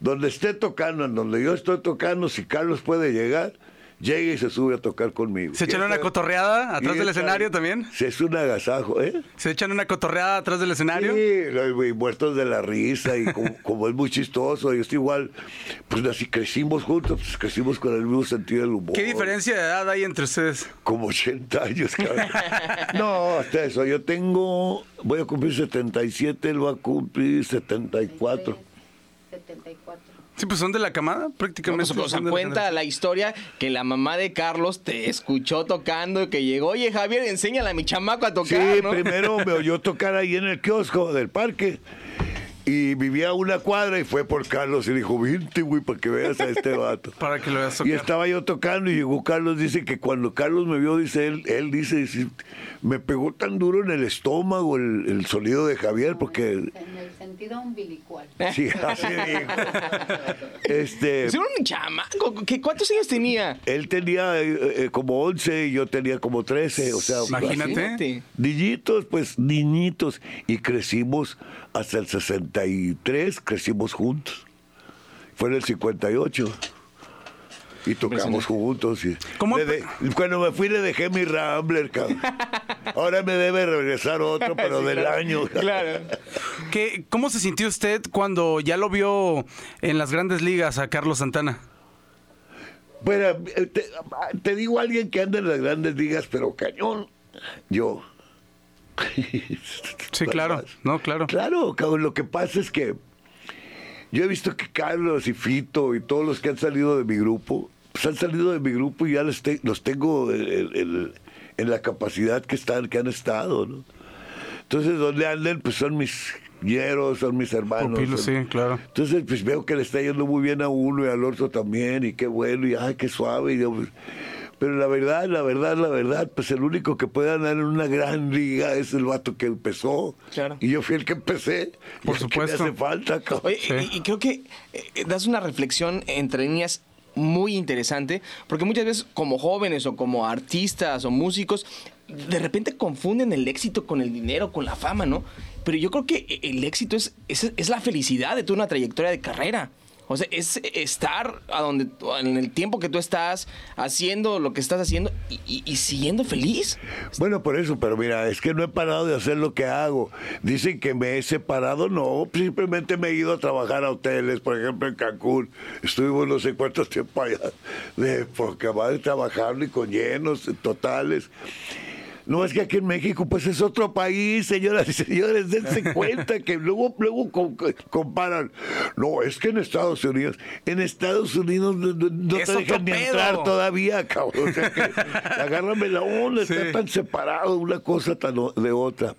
Donde esté tocando, en donde yo estoy tocando, si Carlos puede llegar, llegue y se sube a tocar conmigo. ¿Se echan una cotorreada atrás del escenario también? Sí, es un agasajo, ¿eh? ¿Se echan una cotorreada atrás del escenario? Sí, muertos de la risa y como, <laughs> como es muy chistoso y es igual, pues así crecimos juntos, pues crecimos con el mismo sentido del humor. ¿Qué diferencia de edad hay entre ustedes? Como 80 años, cabrón. <laughs> no, hasta eso, yo tengo, voy a cumplir 77, él va a cumplir 74. 74. Sí, pues son de la camada, prácticamente. O sea, son de la cuenta generación. la historia que la mamá de Carlos te escuchó tocando y que llegó, oye Javier, enséñale a mi chamaco a Sí, tocar, ¿no? primero me oyó tocar ahí en el kiosco del parque. Y vivía a una cuadra y fue por Carlos y dijo, vente, güey, para que veas a este vato. <laughs> Para que lo veas Y tocar. estaba yo tocando y llegó Carlos, dice que cuando Carlos me vio, dice él, él dice, dice, me pegó tan duro en el estómago el, el sonido de Javier, porque En el sentido umbilical. <laughs> sí, así dijo. Este, Es un chamaco, ¿qué, ¿cuántos años tenía? él tenía eh, eh, como 11 y yo tenía como 13, o sea, Imagínate. así. Niñitos, pues niñitos. Y crecimos hasta el 63, crecimos juntos. Fue en el 58. Y tocamos juntos. Y ¿Cómo- de- cuando me fui le dejé mi Rambler, cabrón. <laughs> Ahora me debe regresar otro, pero Sí, del claro. año. <laughs> Claro. ¿Qué- ¿Cómo se sintió usted cuando ya lo vio en las grandes ligas a Carlos Santana? Bueno, te, te digo a alguien que anda en las grandes ligas, pero cañón. Yo. <laughs> Sí, claro. No, claro. Claro, cabrón, lo que pasa es que yo he visto que Carlos y Fito y todos los que han salido de mi grupo, pues han salido de mi grupo y ya te- los tengo en, en- en la capacidad que están, que han estado, ¿no? Entonces, donde anden, pues son mis hieros, son mis hermanos. Pupilos, son- sí, claro. Entonces, pues veo que le está yendo muy bien a uno y al otro también, y qué bueno, y ay, qué suave. y yo, pues, pero la verdad, la verdad, la verdad, pues el único que puede andar en una gran liga es el vato que empezó. Claro. Y yo fui el que empecé. Por y el que me supuesto. hace falta, cabrón. Oye, Sí. y, y creo que eh, das una reflexión entre líneas muy interesante, porque muchas veces como jóvenes o como artistas o músicos, de repente confunden el éxito con el dinero, con la fama, ¿no? Pero yo creo que el éxito es, es, es la felicidad de toda una trayectoria de carrera. O sea, es estar a donde, en el tiempo que tú estás haciendo lo que estás haciendo y, y- siguiendo feliz. Bueno, por eso, pero mira, es que no he parado de hacer lo que hago. Dicen que me he separado, no, simplemente me he ido a trabajar a hoteles, por ejemplo en Cancún. Estuvimos no sé cuántos tiempo allá, de poca madre trabajando y con llenos totales. No es que aquí en México, pues es otro país, señoras y señores, dense <laughs> cuenta que luego, luego com- comparan. No, es que en Estados Unidos, en Estados Unidos no, no- te dejan ni entrar todavía, cabrón. O sea que <laughs> agárrame la onda, Sí. está tan separado una cosa tan de otra.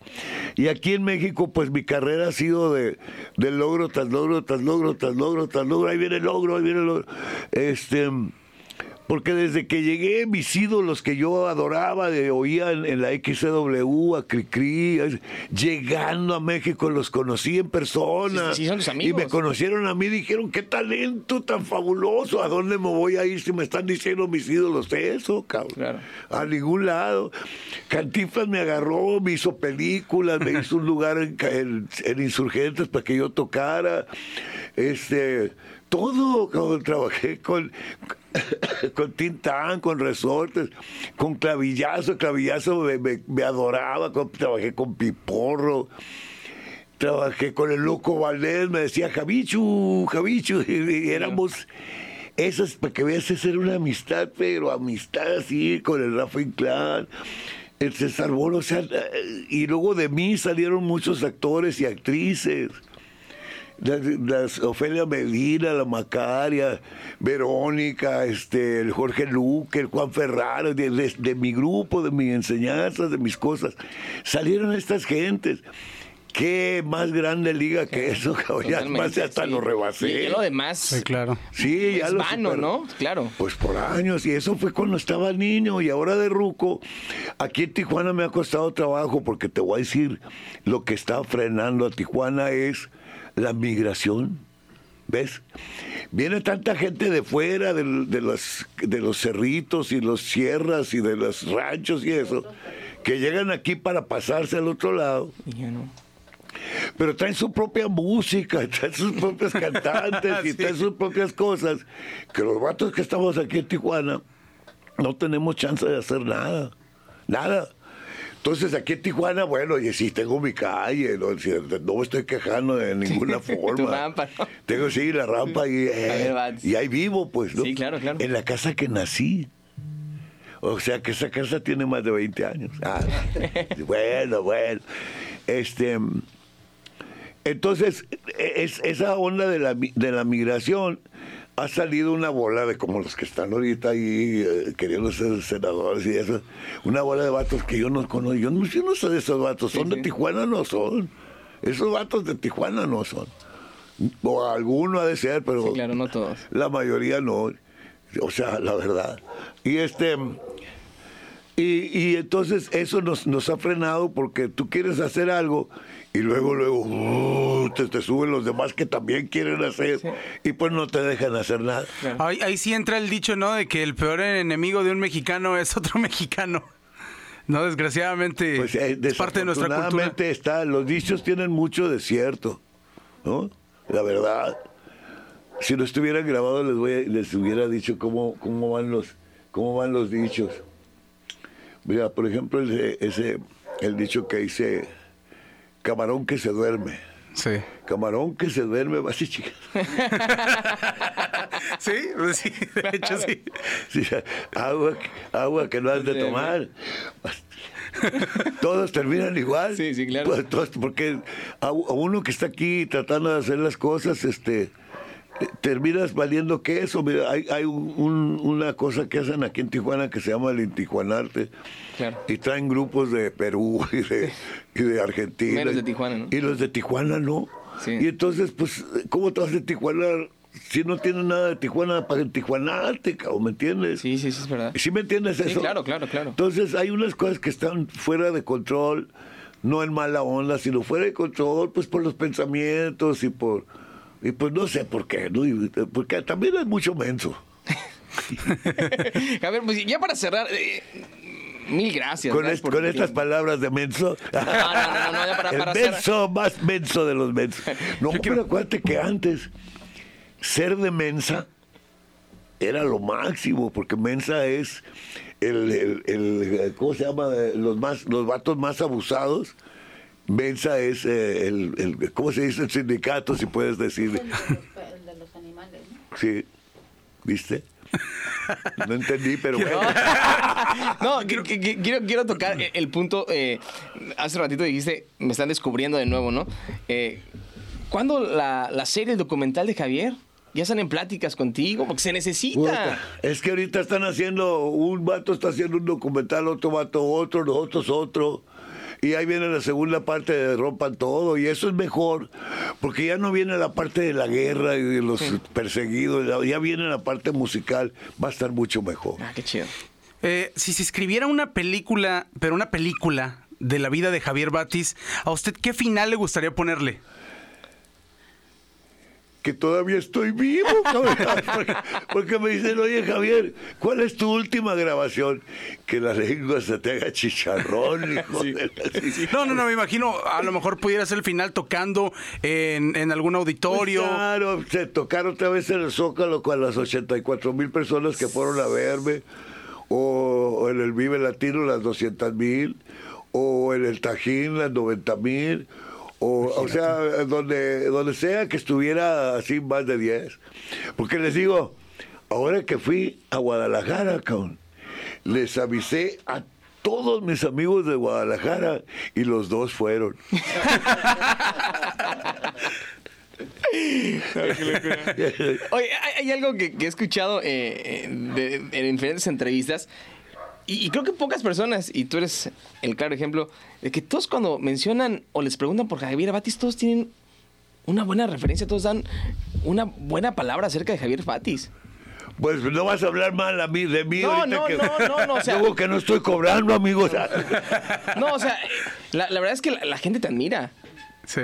Y aquí en México, pues mi carrera ha sido de, de logro tras logro, tras logro, tras logro, tras logro. Ahí viene el logro, ahí viene el logro. Este. Porque desde que llegué, mis ídolos que yo adoraba, de, oía en, en la XCW, a Cricri, llegando a México los conocí en persona. Sí, sí, son tus y amigos. me conocieron a mí, dijeron, qué talento tan fabuloso, ¿a dónde me voy a ir si me están diciendo mis ídolos eso, cabrón? Claro. A ningún lado. Cantiflas me agarró, me hizo películas, me hizo un <laughs> lugar en, ca- en- en Insurgentes para que yo tocara. Este, todo, cabrón, trabajé con, <laughs> con Tintán, con Resortes, con Clavillazo, Clavillazo me, adoraba, trabajé con Piporro. Trabajé con el loco Valdés, me decía Javichu, Javichu, <laughs> y éramos esas, para que veas, esa una amistad, pero amistad así, con el Rafa Inclán, el César Bono, o sea, eh, y luego de mí salieron muchos actores y actrices. Las, las Ofelia Medina, la Macaria, Verónica, este, el Jorge Luque, el Juan Ferraro, de, de- de mi grupo, de mis enseñanzas, de mis cosas. Salieron estas gentes qué más grande liga que eso, <laughs> cabrón. Ya más hasta sí. lo rebasé. y lo demás Sí, claro. Sí, ya es lo vano. ¿no? Claro. Pues por años, y eso fue cuando estaba niño, y ahora de ruco. Aquí en Tijuana me ha costado trabajo, porque te voy a decir, lo que está frenando a Tijuana es la migración. ¿Ves? Viene tanta gente de fuera, de, los, de los cerritos y los sierras y de los ranchos y eso, que llegan aquí para pasarse al otro lado. Y ya no. Pero traen su propia música, <laughs> traen sus propios cantantes y <laughs> traen sus propias cosas. Que los vatos que estamos aquí en Tijuana no tenemos chance de hacer nada. Nada. Entonces aquí en Tijuana, bueno, y sí, tengo mi calle, no, me estoy quejando de ninguna <laughs> forma. Tu rampa, ¿no? Tengo, sí, la rampa y, eh, y ahí vivo, pues, ¿no? Sí, claro, claro. En la casa que nací. O sea que esa casa tiene más de 20 años. Ah, <laughs> bueno, bueno. Este. Entonces, es, esa onda de la, de la migración ha salido una bola de como los que están ahorita ahí eh, queriendo ser senadores y eso. Una bola de vatos que yo no conozco. Yo no, yo no sé de esos vatos. Son Sí, de sí. Tijuana, no son. Esos vatos de Tijuana no son. O alguno ha de ser, pero Sí, claro, no todos. la mayoría no. O sea, la verdad. Y este. Y, y entonces eso nos, nos ha frenado porque tú quieres hacer algo y luego, luego, uh, te, te suben los demás que también quieren hacer y pues no te dejan hacer nada. Ahí, ahí sí entra el dicho, ¿no? De que el peor enemigo de un mexicano es otro <laughs> mexicano. No, desgraciadamente Pues eh, es parte de nuestra cultura. está, los dichos tienen mucho de cierto, ¿no? La verdad. Si no estuvieran grabados les voy a- les hubiera dicho cómo, cómo van los cómo van los dichos. Mira, por ejemplo, ese, ese el dicho que dice camarón que se duerme. Sí. Camarón que se duerme, va así, chica. <laughs> Sí, pues sí, de hecho sí. Sí, agua, agua que no has de tomar. Todos terminan igual. Sí, sí, claro. Pues, todos- porque a, a uno que está aquí tratando de hacer las cosas, este, terminas valiendo queso. Mira, hay, hay un- un- una cosa que hacen aquí en Tijuana que se llama el Intijuanarte. Claro. Y traen grupos de Perú <laughs> y de, y de Argentina. Menos de Tijuana, ¿no? Y los de Tijuana no. Sí. Y entonces, pues, ¿cómo te vas de Tijuana si no tienes nada de Tijuana para Tijuanarte, cabrón? ¿Me entiendes? Sí, sí, sí, es verdad. ¿Sí me entiendes Sí, eso? claro, claro, claro. Entonces hay unas cosas que están fuera de control, no en mala onda, sino fuera de control, pues por los pensamientos y por... Y pues no sé por qué, ¿no? Y- porque también es mucho menso. <laughs> A ver, pues ya para cerrar, eh, mil gracias. Con, gracias estas palabras de menso. <laughs> no, no, no, no, ya para- El para hacer- menso más menso de los mensos. <laughs> No, pero acuérdate que antes ser de mensa era lo máximo, porque mensa es el, el- el- ¿cómo se llama? Los más, los vatos más abusados. Mensa es eh, el, el- ¿cómo se dice? El sindicato, si puedes decir. El de los- el de los animales, ¿no? Sí, ¿viste? No entendí, pero bueno. <laughs> No, quiero, quiero tocar el- el punto. eh, hace ratito dijiste, me están descubriendo de nuevo, ¿no? Eh, ¿Cuándo la, la serie, el documental de Javier? ¿Ya están en pláticas contigo? Porque se necesita. Puta, Es que ahorita están haciendo, un vato está haciendo un documental, otro vato otro, nosotros otro. Y ahí viene la segunda parte de Rompan Todo. Y eso es mejor, porque ya no viene la parte de la guerra y de los perseguidos, ya- ya viene la parte musical. Va a estar mucho mejor. Ah, qué chido. Eh, si se escribiera una película, pero una película de la vida de Javier Batis, ¿a usted qué final le gustaría ponerle? Que todavía estoy vivo. <laughs> Porque, porque me dicen, oye Javier, ¿cuál es tu última grabación? Que la lengua se te haga chicharrón, <laughs> hijo de la- sí. No, no, no, me imagino, a lo mejor pudiera ser el final tocando en, en algún auditorio. Pues claro, se tocaron otra vez en el Zócalo con las 84 mil personas que fueron a verme, o, o en el Vive Latino las 200 mil, o en el Tajín las 90 mil, o, o sea, donde, donde sea que estuviera así más de 10. Porque les digo, ahora que fui a Guadalajara, cabrón, les avisé a todos mis amigos de Guadalajara y los dos fueron. <laughs> <laughs> Oye, hay, hay algo que, que he escuchado eh, eh, de- en diferentes entrevistas Y, y creo que pocas personas, y tú eres el claro ejemplo, de que todos cuando mencionan o les preguntan por Javier Batis, todos tienen una buena referencia, todos dan una buena palabra acerca de Javier Batis. Pues no vas a hablar mal a mí, de mí No, ahorita no, que... no, no, no, o sea- Digo que no estoy cobrando, amigos. No, o sea, la, la verdad es que la, la gente te admira. Sí.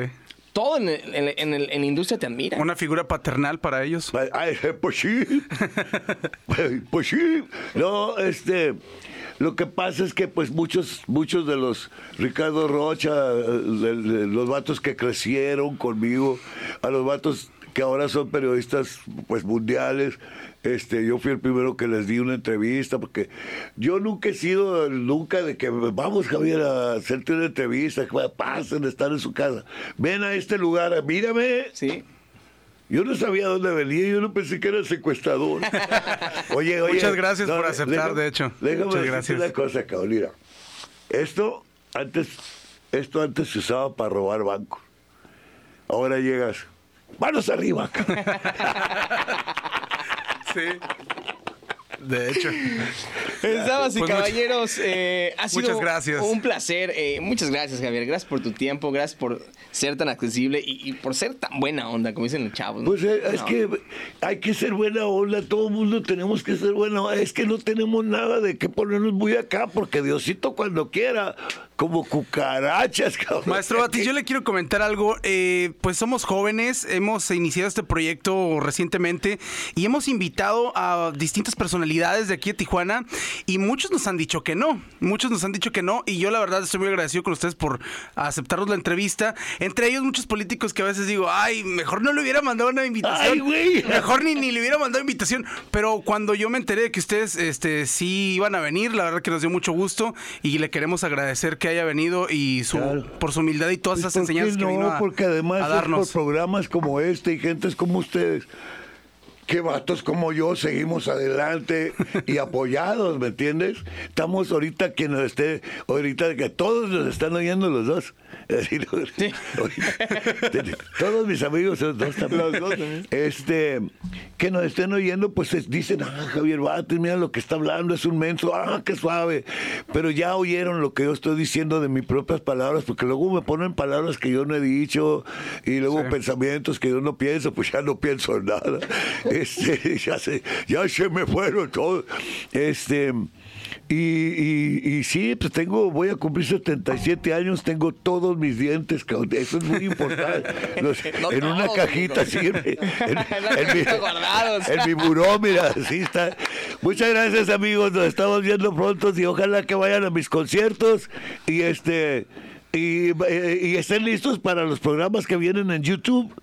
Todo en, el- en, el- en el- en la industria te admira. Una figura paternal para ellos. Ay, pues sí. <laughs> Pues sí. No, este. Lo que pasa es que pues muchos muchos de los Ricardo Rocha, eh, de- de los vatos que crecieron conmigo, a los vatos que ahora son periodistas pues mundiales, este yo fui el primero que les di una entrevista porque yo nunca he sido nunca de que vamos Javier a hacerte una entrevista, que pasen, estar en su casa. Ven a este lugar, mírame, Sí. yo no sabía dónde venía, yo no pensé que era secuestrador. <laughs> Oye, oye. Muchas gracias por aceptar, de hecho. Déjame Muchas gracias. una cosa, Carolina. Esto antes, esto antes se usaba para robar bancos. Ahora llegas, manos arriba. <laughs> cabrón". Sí. De hecho. Damas y Pues caballeros, eh, ha sido muchas gracias. un placer. eh, muchas gracias, Javier. Gracias por tu tiempo, gracias por ser tan accesible y, y por ser tan buena onda, como dicen los chavos. ¿no? Pues eh, es No. que hay que ser buena onda, todo el mundo tenemos que ser buena onda. Es que no tenemos nada de qué ponernos muy acá, porque Diosito cuando quiera, como cucarachas, cabrón. Maestro Batis, yo le quiero comentar algo. Eh, pues somos jóvenes, hemos iniciado este proyecto recientemente y hemos invitado a distintas personalidades de aquí de Tijuana y muchos nos han dicho que no. Muchos nos han dicho que no y yo la verdad estoy muy agradecido con ustedes por aceptarnos la entrevista. Entre ellos muchos políticos que a veces digo, ay, mejor no le hubiera mandado una invitación. Ay, güey. Mejor ni, ni le hubiera mandado invitación. Pero cuando yo me enteré de que ustedes este, sí iban a venir, la verdad que nos dio mucho gusto y le queremos agradecer que haya venido y su, Claro. por su humildad y todas esas Pues, ¿por qué enseñanzas que vino no? a, porque además a es por darnos. programas como este y gentes como ustedes. Que vatos como yo seguimos adelante y apoyados, ¿me entiendes? Estamos ahorita quien nos esté, ahorita que todos nos están oyendo los dos. <laughs> Es decir, ahorita- todos mis amigos, los dos también. Este, que nos estén oyendo, pues es- dicen, ah, Javier Bates, mira lo que está hablando, es un menso, ah, qué suave. Pero ya oyeron lo que yo estoy diciendo de mis propias palabras, porque luego me ponen palabras que yo no he dicho y luego Sí. pensamientos que yo no pienso, pues ya no pienso en nada. <laughs> Este, <laughs> ya se, ya se me fueron todos. Este. Y, y, y sí, pues tengo, voy a cumplir 77 años, tengo todos mis dientes, eso es muy importante. <laughs> Los- No en una cajita, no. sí, en, <laughs> mi- en- mi, en buró, mira, sí está. Muchas gracias, amigos, nos estamos viendo pronto y ojalá que vayan a mis conciertos y este... Y, eh, y estén listos para los programas que vienen en YouTube.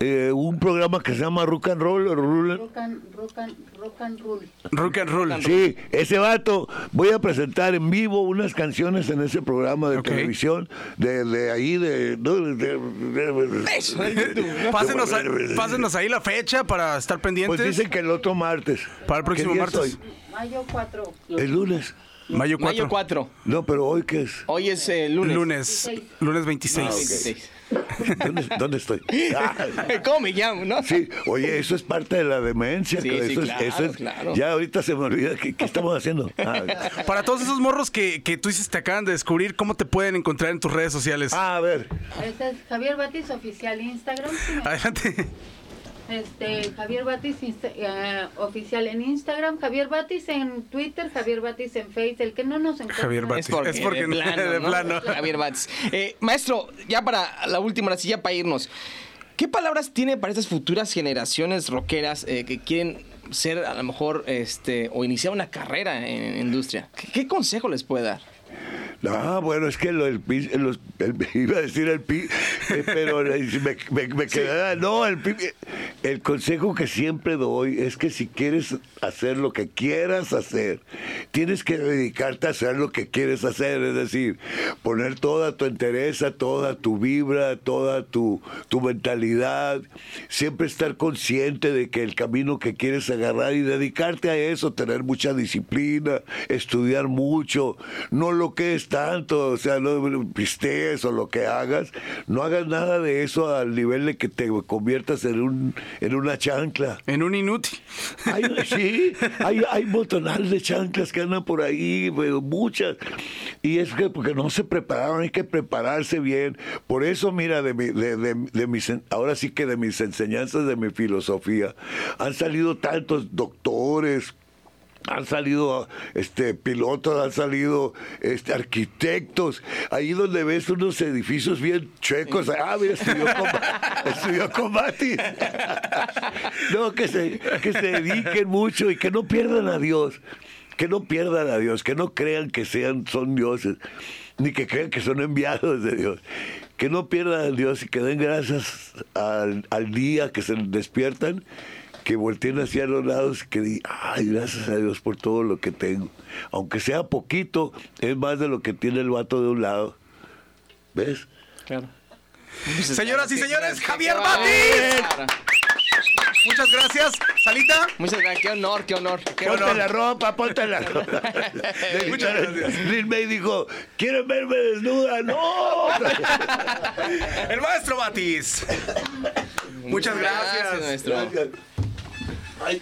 Eh, un programa que se llama Rock and Roll. Roll- Rock and, rock and, rock and roll. Rock and roll. Sí, ese vato. Voy a presentar en vivo unas canciones en ese programa de televisión. De, de ahí, de. no, de- de-. Pásenos, a- pásenos ahí la fecha para estar pendientes. Pues dicen que el otro martes. Para el próximo ¿Qué día martes. Mayo 4. El lunes. Mayo 4. Mayo 4. No, pero hoy qué es. Hoy es eh, lunes. Lunes. 26. Lunes 26. Ah, ok. 26. <laughs> ¿Dónde, dónde estoy? Ah, <laughs> ¿Cómo me llamo, no? sí, oye, eso es parte de la demencia. Sí, eso es- claro, eso es- claro. Ya ahorita se me olvida qué, qué estamos haciendo. Ah, Para todos esos morros que, que tú dices te acaban de descubrir, ¿cómo te pueden encontrar en tus redes sociales? ah, a ver. Este es Javier Batis oficial Instagram. Adelante. Este, Javier Batis Insta- eh, oficial en Instagram, Javier Batis en Twitter, Javier Batis en Facebook. El que no nos encuentra. Javier Batis. Es porque, Es porque de no- plano, de ¿no? plano. Javier Bates. Eh, maestro, ya para la última, ahora sí, ya para irnos. ¿Qué palabras tiene para estas futuras generaciones rockeras eh, que quieren ser a lo mejor este o iniciar una carrera en, en industria? ¿Qué, qué consejo les puede dar? Ah, bueno, es que lo, el, pi- los- el- <laughs> iba a decir el pi, eh, pero me, me, me quedaba- no, el, pi- el consejo que siempre doy es que si quieres hacer lo que quieras hacer, tienes que dedicarte a hacer lo que quieres hacer, es decir, poner toda tu entereza, toda tu vibra, toda tu, tu mentalidad, siempre estar consciente de que el camino que quieres agarrar y dedicarte a eso, tener mucha disciplina, estudiar mucho, no lo que es tanto, o sea, no pistees o lo que hagas, no hagas nada de eso al nivel de que te conviertas en un en una chancla. En un inútil. Hay, sí, hay, hay montonal de chanclas que andan por ahí, pero muchas. Y es que porque no se prepararon, hay que prepararse bien. Por eso, mira, de, mi, de, de, de mis, ahora sí que de mis enseñanzas, de mi filosofía, han salido tantos doctores, han salido este pilotos, han salido este arquitectos, ahí donde ves unos edificios bien chuecos, ah, mira, estudió <laughs> estudió. No, que se, que se dediquen mucho y que no pierdan a Dios, que no pierdan a Dios, que no crean que sean, son dioses, ni que crean que son enviados de Dios. Que no pierdan a Dios y que den gracias al, al día que se despiertan que volteen hacia los lados y que digan, ay, gracias a Dios por todo lo que tengo. Aunque sea poquito, es más de lo que tiene el vato de un lado. ¿Ves? Claro. Señoras y señores, Javier. Batis. Muchas gracias. Salita. Muchas gracias, qué honor, qué honor. Qué Ponte honor. la ropa, ponte la <laughs> ropa. Muchas gracias. Lil May dijo, ¿quieren verme desnuda? ¡No! <laughs> El maestro Batis. Muchas gracias. maestro. I,